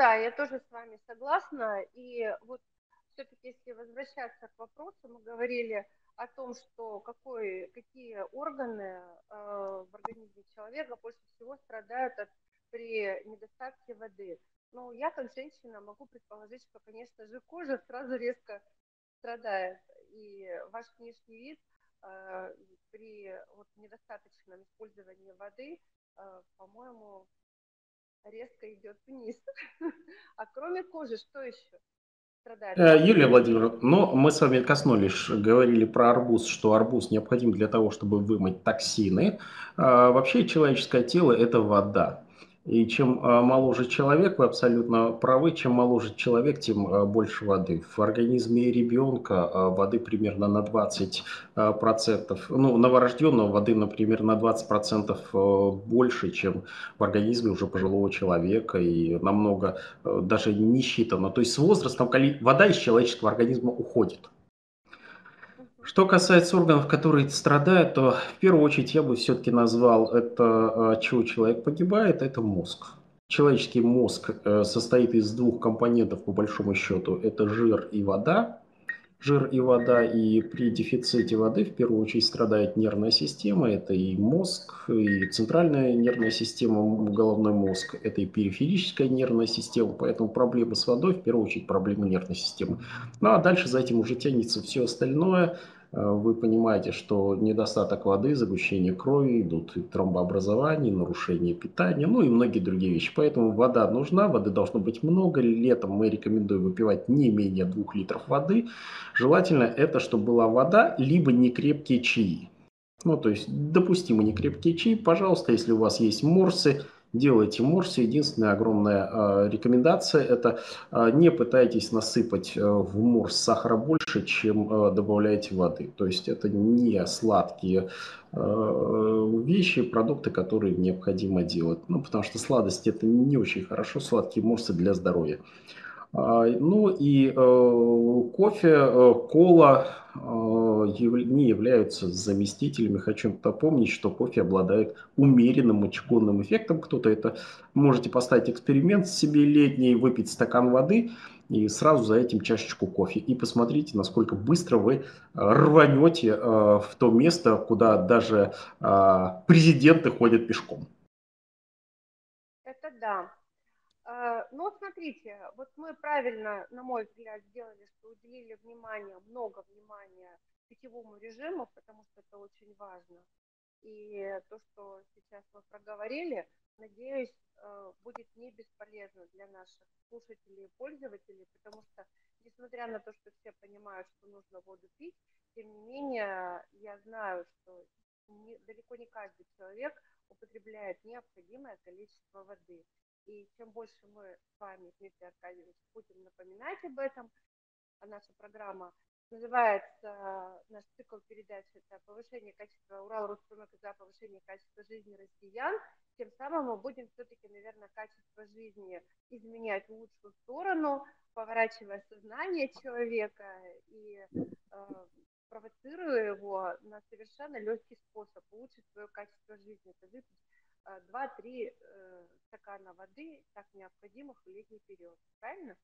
Да, я тоже с вами согласна. И вот все-таки, если возвращаться к вопросу, мы говорили о том, что какой, какие органы э, в организме человека больше всего страдают от, при недостатке воды. Ну, я как женщина могу предположить, что, конечно же, кожа сразу резко страдает. И ваш внешний вид э, при вот, недостаточном использовании воды, э, по-моему, резко идет вниз. А кроме кожи, что еще? Страдает? Э, Юлия Владимировна, но мы с вами коснулись, говорили про арбуз, что арбуз необходим для того, чтобы вымыть токсины. А, вообще человеческое тело – это вода. И чем а, моложе человек, вы абсолютно правы, чем моложе человек, тем а, больше воды. В организме ребенка а, воды примерно на 20%, ну, новорожденного воды, например, на 20% больше, чем в организме уже пожилого человека, и намного даже не считано. То есть с возрастом вода из человеческого организма уходит. Что касается органов, которые страдают, то в первую очередь я бы все-таки назвал это, от чего человек погибает, это мозг. Человеческий мозг э, состоит из двух компонентов, по большому счету, это жир и вода жир и вода, и при дефиците воды в первую очередь страдает нервная система, это и мозг, и центральная нервная система, головной мозг, это и периферическая нервная система, поэтому проблемы с водой в первую очередь проблемы нервной системы. Ну а дальше за этим уже тянется все остальное, вы понимаете, что недостаток воды, загущение крови, идут и тромбообразование, нарушение питания, ну и многие другие вещи. Поэтому вода нужна, воды должно быть много. Летом мы рекомендуем выпивать не менее 2 литров воды. Желательно это, чтобы была вода, либо некрепкие чаи. Ну, то есть допустимо некрепкие чаи, пожалуйста, если у вас есть морсы, делайте морсы. Единственная огромная э, рекомендация – это э, не пытайтесь насыпать э, в морс сахара больше, чем э, добавляете воды. То есть это не сладкие э, вещи, продукты, которые необходимо делать. Ну, потому что сладость – это не очень хорошо, сладкие морсы для здоровья. А, ну и э, кофе, э, кола э, не являются заместителями. Хочу напомнить, что кофе обладает умеренным мочегонным эффектом. Кто-то это можете поставить эксперимент себе летний, выпить стакан воды и сразу за этим чашечку кофе. И посмотрите, насколько быстро вы рванете в то место, куда даже президенты ходят пешком. Это да. А, ну, смотрите, вот мы правильно, на мой взгляд, сделали, что уделили внимание, много внимания питьевому режиму, потому что это очень важно. И то, что сейчас мы проговорили, надеюсь, э, будет не бесполезно для наших слушателей и пользователей, потому что, несмотря на то, что все понимают, что нужно воду пить, тем не менее, я знаю, что не, далеко не каждый человек употребляет необходимое количество воды. И чем больше мы с вами, Дмитрий Аркадьевич, будем напоминать об этом, а наша программа называется, наш цикл передач это повышение качества Урал Роспромека за повышение качества жизни россиян, тем самым мы будем все-таки, наверное, качество жизни изменять в лучшую сторону, поворачивая сознание человека и э, провоцируя его на совершенно легкий способ улучшить свое качество жизни. Это выпить 2-3 э, стакана воды, так необходимых в летний период. Правильно?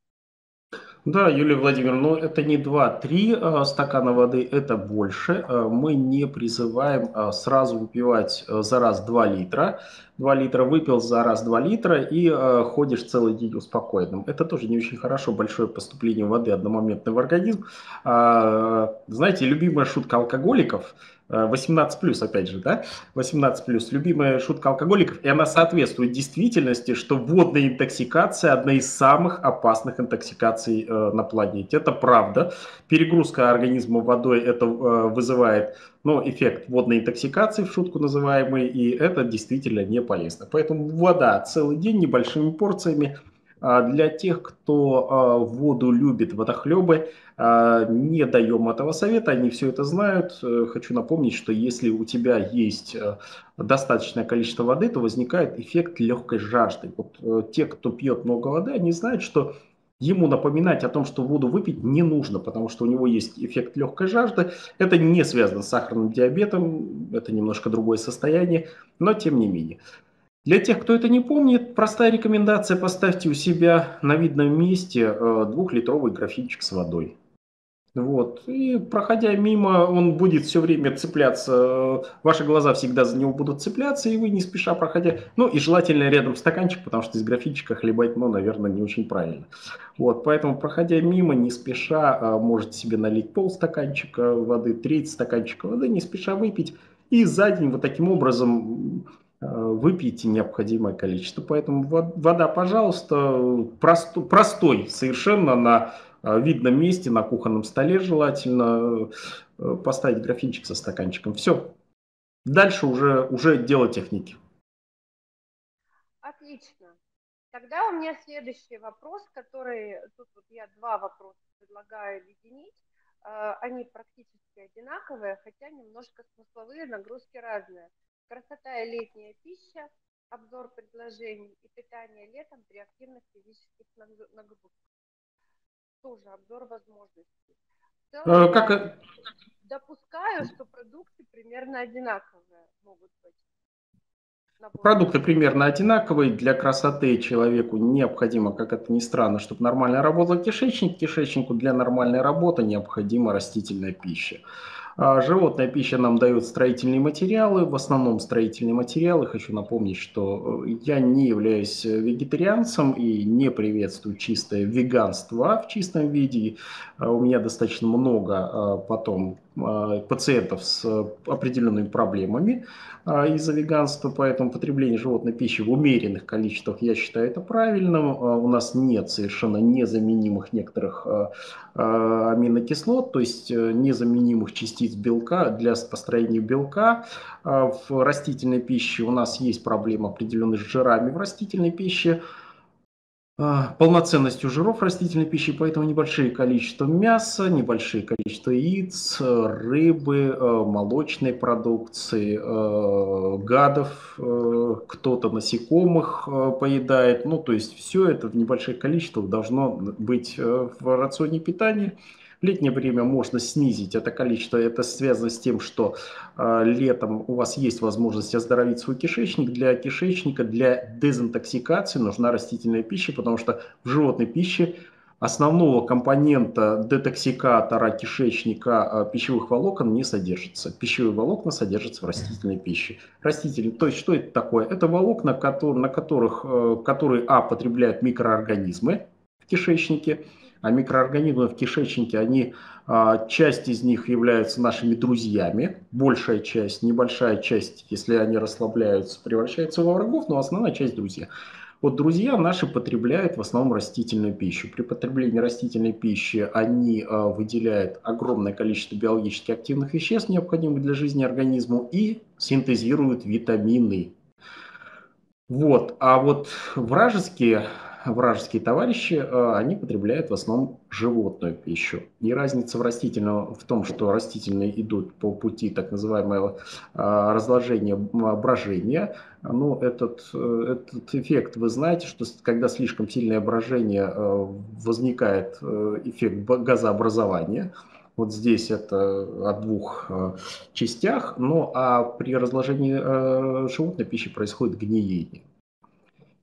Да, Юлия Владимировна, но это не 2-3 э, стакана воды, это больше. Э, мы не призываем э, сразу выпивать за раз 2 литра. 2 литра выпил за раз 2 литра и ходишь целый день успокоенным. Это тоже не очень хорошо, большое поступление воды одномоментно в организм. А, знаете, любимая шутка алкоголиков – 18 плюс, опять же, да, 18 плюс, любимая шутка алкоголиков, и она соответствует действительности, что водная интоксикация одна из самых опасных интоксикаций э, на планете. Это правда. Перегрузка организма водой это э, вызывает ну, эффект водной интоксикации, в шутку называемый, и это действительно не полезно. Поэтому вода целый день небольшими порциями – для тех, кто а, воду любит, водохлебы, а, не даем этого совета, они все это знают. Э, хочу напомнить, что если у тебя есть э, достаточное количество воды, то возникает эффект легкой жажды. Вот э, те, кто пьет много воды, они знают, что ему напоминать о том, что воду выпить не нужно, потому что у него есть эффект легкой жажды. Это не связано с сахарным диабетом, это немножко другое состояние, но тем не менее. Для тех, кто это не помнит, простая рекомендация, поставьте у себя на видном месте э, двухлитровый графинчик с водой. Вот. И проходя мимо, он будет все время цепляться, ваши глаза всегда за него будут цепляться, и вы не спеша проходя, ну и желательно рядом стаканчик, потому что из графинчика хлебать, ну, наверное, не очень правильно. Вот, поэтому, проходя мимо, не спеша, э, можете себе налить полстаканчика воды, треть стаканчика воды, не спеша выпить, и за день вот таким образом Э, выпейте необходимое количество. Поэтому вода, пожалуйста, просто, простой совершенно на э, видном месте, на кухонном столе желательно э, поставить графинчик со стаканчиком. Все. Дальше уже, уже дело техники. Отлично. Тогда у меня следующий вопрос, который, тут вот я два вопроса предлагаю объединить. Они практически одинаковые, хотя немножко смысловые нагрузки разные. Красота и летняя пища, обзор предложений и питание летом при активных физических нагрузках. Тоже обзор возможностей. Целом, э, как... допускаю, что продукты примерно одинаковые могут быть. Продукты примерно одинаковые. Для красоты человеку необходимо, как это ни странно, чтобы нормально работал кишечник. Кишечнику для нормальной работы необходима растительная пища. А животная пища нам дает строительные материалы, в основном строительные материалы. Хочу напомнить, что э, я не являюсь вегетарианцем и не приветствую чистое веганство в чистом виде. А у меня достаточно много а, потом пациентов с определенными проблемами из-за веганства, поэтому потребление животной пищи в умеренных количествах, я считаю, это правильным. У нас нет совершенно незаменимых некоторых аминокислот, то есть незаменимых частиц белка для построения белка. В растительной пище у нас есть проблема определенных с жирами в растительной пище, а, полноценностью жиров растительной пищи, поэтому небольшие количества мяса, небольшие количества яиц, рыбы, э, молочной продукции, э, гадов, э, кто-то насекомых поедает. Ну, то есть все это в небольших количествах должно быть в рационе питания летнее время можно снизить это количество. Это связано с тем, что э, летом у вас есть возможность оздоровить свой кишечник. Для кишечника, для дезинтоксикации нужна растительная пища, потому что в животной пище основного компонента детоксикатора кишечника э, пищевых волокон не содержится. Пищевые волокна содержатся в растительной пище. Растительные, то есть что это такое? Это волокна, на которых, э, которые, а, потребляют микроорганизмы в кишечнике, а микроорганизмы в кишечнике, они, а, часть из них являются нашими друзьями, большая часть, небольшая часть, если они расслабляются, превращается во врагов, но основная часть друзья. Вот друзья наши потребляют в основном растительную пищу. При потреблении растительной пищи они э, выделяют огромное количество биологически активных веществ, необходимых для жизни организму, и синтезируют витамины. Вот. А вот вражеские вражеские товарищи, э, они потребляют в основном животную пищу. И разница в растительном в том, что растительные идут по пути так называемого э, разложения брожения. Ну, этот, э, этот эффект вы знаете, что когда слишком сильное брожение, возникает эффект газообразования. Вот здесь это о двух частях, ну а при разложении животной пищи происходит гниение.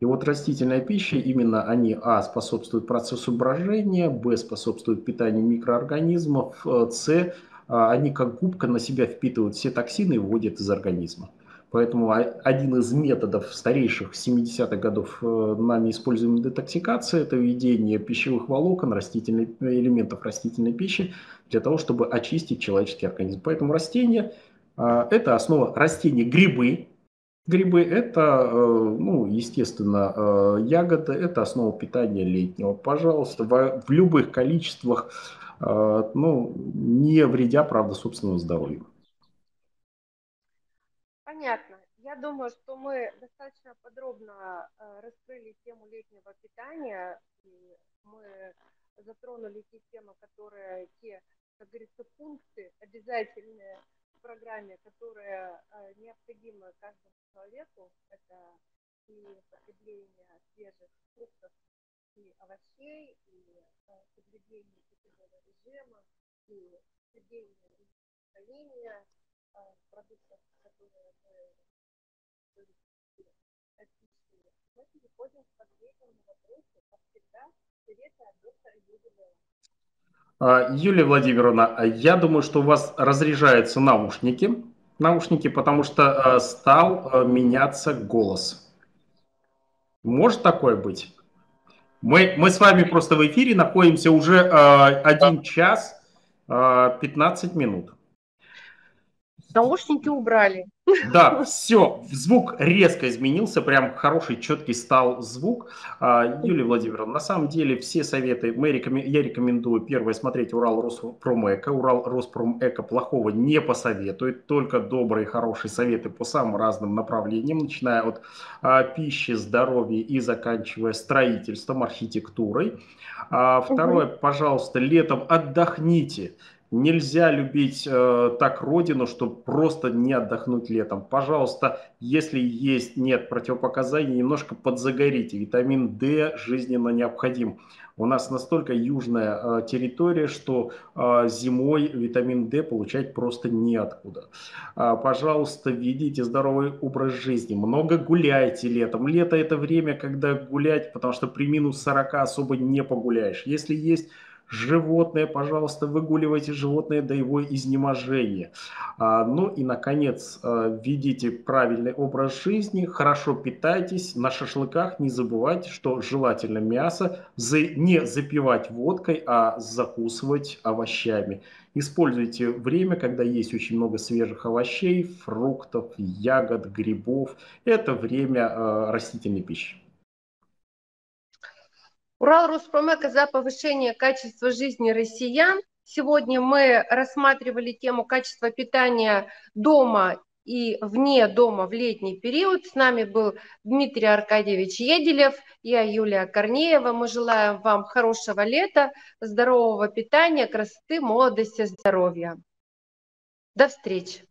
И вот растительная пища, именно они, а, способствуют процессу брожения, б, способствуют питанию микроорганизмов, э, с, а, они как губка на себя впитывают все токсины и выводят из организма. Поэтому один из методов старейших 70-х годов э, нами используемой детоксикации – это введение пищевых волокон, растительных, элементов растительной пищи для того, чтобы очистить человеческий организм. Поэтому растения а, – это основа растения, грибы, Грибы – это, э, ну, естественно, э, ягоды, это основа питания летнего. Пожалуйста, в, любых количествах, э, ну, не вредя, правда, собственному здоровью. Понятно. Я думаю, что мы достаточно подробно раскрыли тему летнего питания. И мы затронули те темы, которые, те, как говорится, пункты обязательные программе, которые необходимы каждому человеку, это и потребление свежих фруктов и овощей, и э, соблюдение питьевого режима, и соблюдение э, продуктов, которые мы. Мы переходим к последнему вопросу, как всегда, советы от доктора Юрия Юлия Владимировна, я думаю, что у вас разряжаются наушники наушники, потому что э, стал э, меняться голос. Может такое быть? Мы, мы с вами просто в эфире находимся уже 1 час э, 15 минут. Наушники убрали. Да, все, звук резко изменился, прям хороший, четкий стал звук. А, Юлия Владимировна, на самом деле все советы, мы рекомен... я рекомендую первое смотреть Урал Роспромэко. Урал Роспромэко плохого не посоветует, только добрые, хорошие советы по самым разным направлениям, начиная от а, пищи, здоровья и заканчивая строительством, архитектурой. А, второе, угу. пожалуйста, летом отдохните. Нельзя любить э, так родину, чтобы просто не отдохнуть летом. Пожалуйста, если есть, нет противопоказаний, немножко подзагорите. Витамин D жизненно необходим. У нас настолько южная э, территория, что э, зимой витамин D получать просто неоткуда. Э, пожалуйста, ведите здоровый образ жизни. Много гуляйте летом. Лето это время, когда гулять, потому что при минус 40 особо не погуляешь. Если есть животное, пожалуйста, выгуливайте животное до его изнеможения. А, ну и, наконец, а, ведите правильный образ жизни, хорошо питайтесь, на шашлыках не забывайте, что желательно мясо не запивать водкой, а закусывать овощами. Используйте время, когда есть очень много свежих овощей, фруктов, ягод, грибов. Это время а, растительной пищи. Урал за повышение качества жизни россиян. Сегодня мы рассматривали тему качества питания дома и вне дома в летний период. С нами был Дмитрий Аркадьевич Еделев, я Юлия Корнеева. Мы желаем вам хорошего лета, здорового питания, красоты, молодости, здоровья. До встречи!